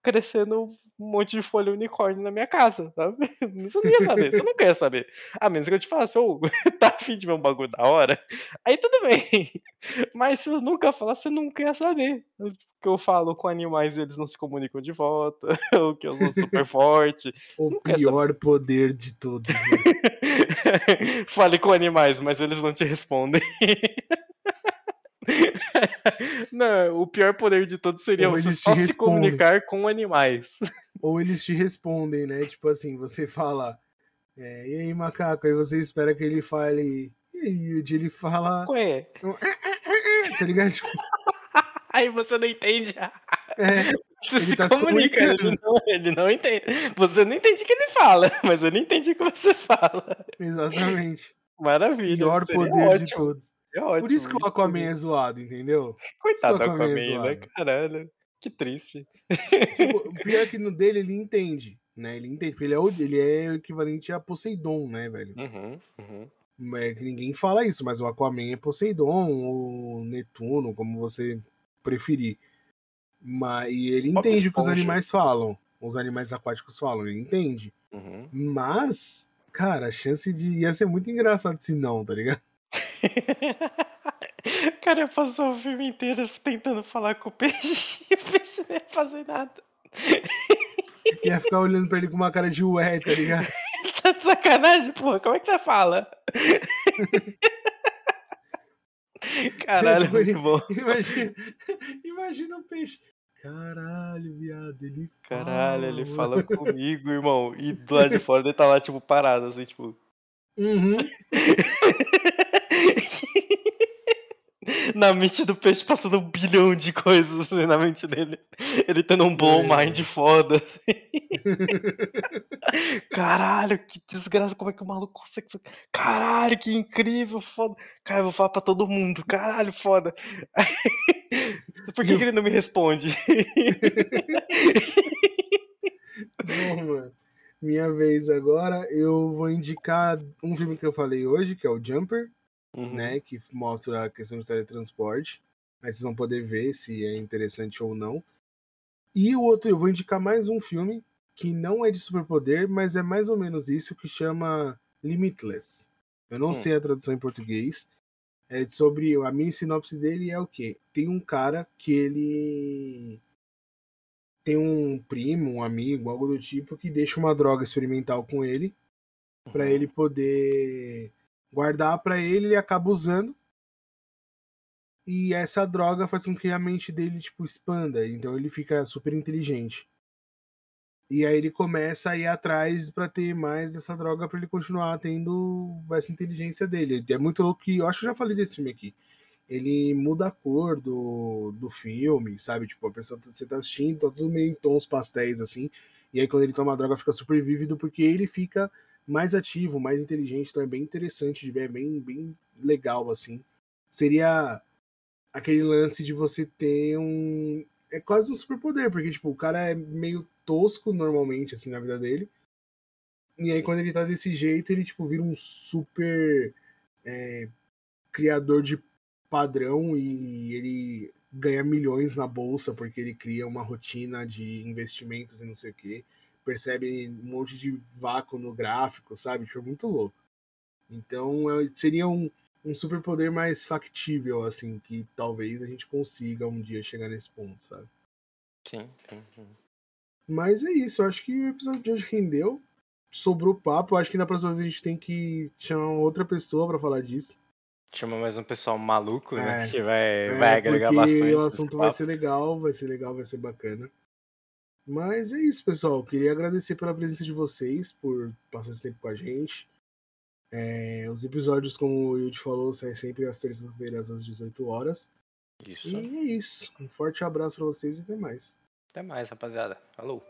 crescendo um monte de folha unicórnio na minha casa, sabe? Você não ia saber, você nunca ia saber. A menos que eu te falasse, ô, tá afim de ver um bagulho da hora? Aí tudo bem. Mas se eu nunca falar, você nunca ia saber. Que eu falo com animais e eles não se comunicam de volta, ou que eu sou super forte. O Nunca essa- pior poder de todos, né? Fale com animais, mas eles não te respondem. Não, o pior poder de todos seria Ou você só se comunicar com animais. Ou eles te respondem, né? Tipo assim, você fala, é, e aí, macaco? Aí você espera que ele fale, e aí, o dia ele fala, Ué, tá ligado? Tipo, aí você não entende. é, Você Ele se tá se comunica, ele comunicando. não, ele não entende. Você não entende o que ele fala, mas ele entende o que você fala. exatamente. Maravilha. Pior poder ótimo, de todos. seria ótimo, Por isso que o Aquaman é zoado, entendeu? Coitado do Aquaman é né? Caralho. Que triste. Tipo, o pior é que no dele ele entende, né? Ele entende, porque ele é o, ele é o equivalente a Poseidon, né, velho? Uhum, uhum. É que ninguém fala isso, mas o Aquaman é Poseidon, ou Netuno, como você preferir. Mas, e ele Bob entende o que os animais falam, os animais aquáticos falam, ele entende. Uhum. Mas, cara, a chance de. ia ser muito engraçado se não, tá ligado? Cara passou o filme inteiro tentando falar com o peixe e o peixe não ia fazer nada. Ia ficar olhando pra ele com uma cara de ué, tá ligado? Tá de sacanagem, porra? Como é que você fala? Caralho, muito bom. Imagina, imagina o peixe. Caralho, viado, ele fala. Caralho, ele fala comigo, irmão. E do lado de fora ele tá lá, tipo, parado, assim, tipo. Uhum. Na mente do peixe passando um bilhão de coisas assim, na mente dele. Ele tendo um bom É. mind foda. Caralho, que desgraça. Como é que o maluco consegue. fazer- Caralho, que incrível, foda. Cara, eu vou falar pra todo mundo. Caralho, foda. Por que, que ele não me responde? Bom, mano. Minha vez agora, eu vou indicar um filme que eu falei hoje, que é o Jumper, Uhum. né? Que mostra a questão de teletransporte. Aí vocês vão poder ver se é interessante ou não. E o outro, eu vou indicar mais um filme que não é de superpoder, mas é mais ou menos isso, que chama Limitless. Eu não Hum. sei a tradução em português. É sobre a mini sinopse dele é o quê? Tem um cara que ele tem um primo, um amigo, algo do tipo, que deixa uma droga experimental com ele para Uhum. ele poder guardar para ele, ele acaba usando. E essa droga faz com que a mente dele tipo expanda, então ele fica super inteligente. E aí ele começa a ir atrás para ter mais dessa droga para ele continuar tendo essa inteligência dele. É muito louco que eu acho que eu já falei desse filme aqui. Ele muda a cor do, do filme, sabe? Tipo, a pessoa você tá assistindo, tá tudo meio em tons pastéis assim. E aí quando ele toma a droga fica super vívido porque ele fica mais ativo, mais inteligente, então é bem interessante de ver, é bem, bem legal, assim. Seria aquele lance de você ter um. É quase um superpoder, porque, tipo, o cara é meio tosco normalmente, assim, na vida dele. E aí, quando ele tá desse jeito, ele, tipo, vira um super é, criador de padrão e ele ganha milhões na bolsa porque ele cria uma rotina de investimentos e não sei o quê percebe um monte de vácuo no gráfico, sabe? Tipo, muito louco. Então é- seria um, um superpoder mais factível, assim, que talvez a gente consiga um dia chegar nesse ponto, sabe? Sim, sim, sim. Mas é isso, eu acho que o episódio de hoje rendeu. Sobrou papo, eu acho que na próxima vez a gente tem que chamar outra pessoa pra falar disso. Chama mais um pessoal maluco, né? É. Que vai, É, vai agregar porque bastante. o assunto vai ser legal, vai ser legal, vai ser bacana. Mas é isso, pessoal. Queria agradecer pela presença de vocês, por passar esse tempo com a gente. É, os episódios, como o Yudi falou, saem sempre às terças-feiras às 18 horas. Isso. E é isso. Um forte abraço pra vocês e até mais. Até mais, rapaziada. Falou.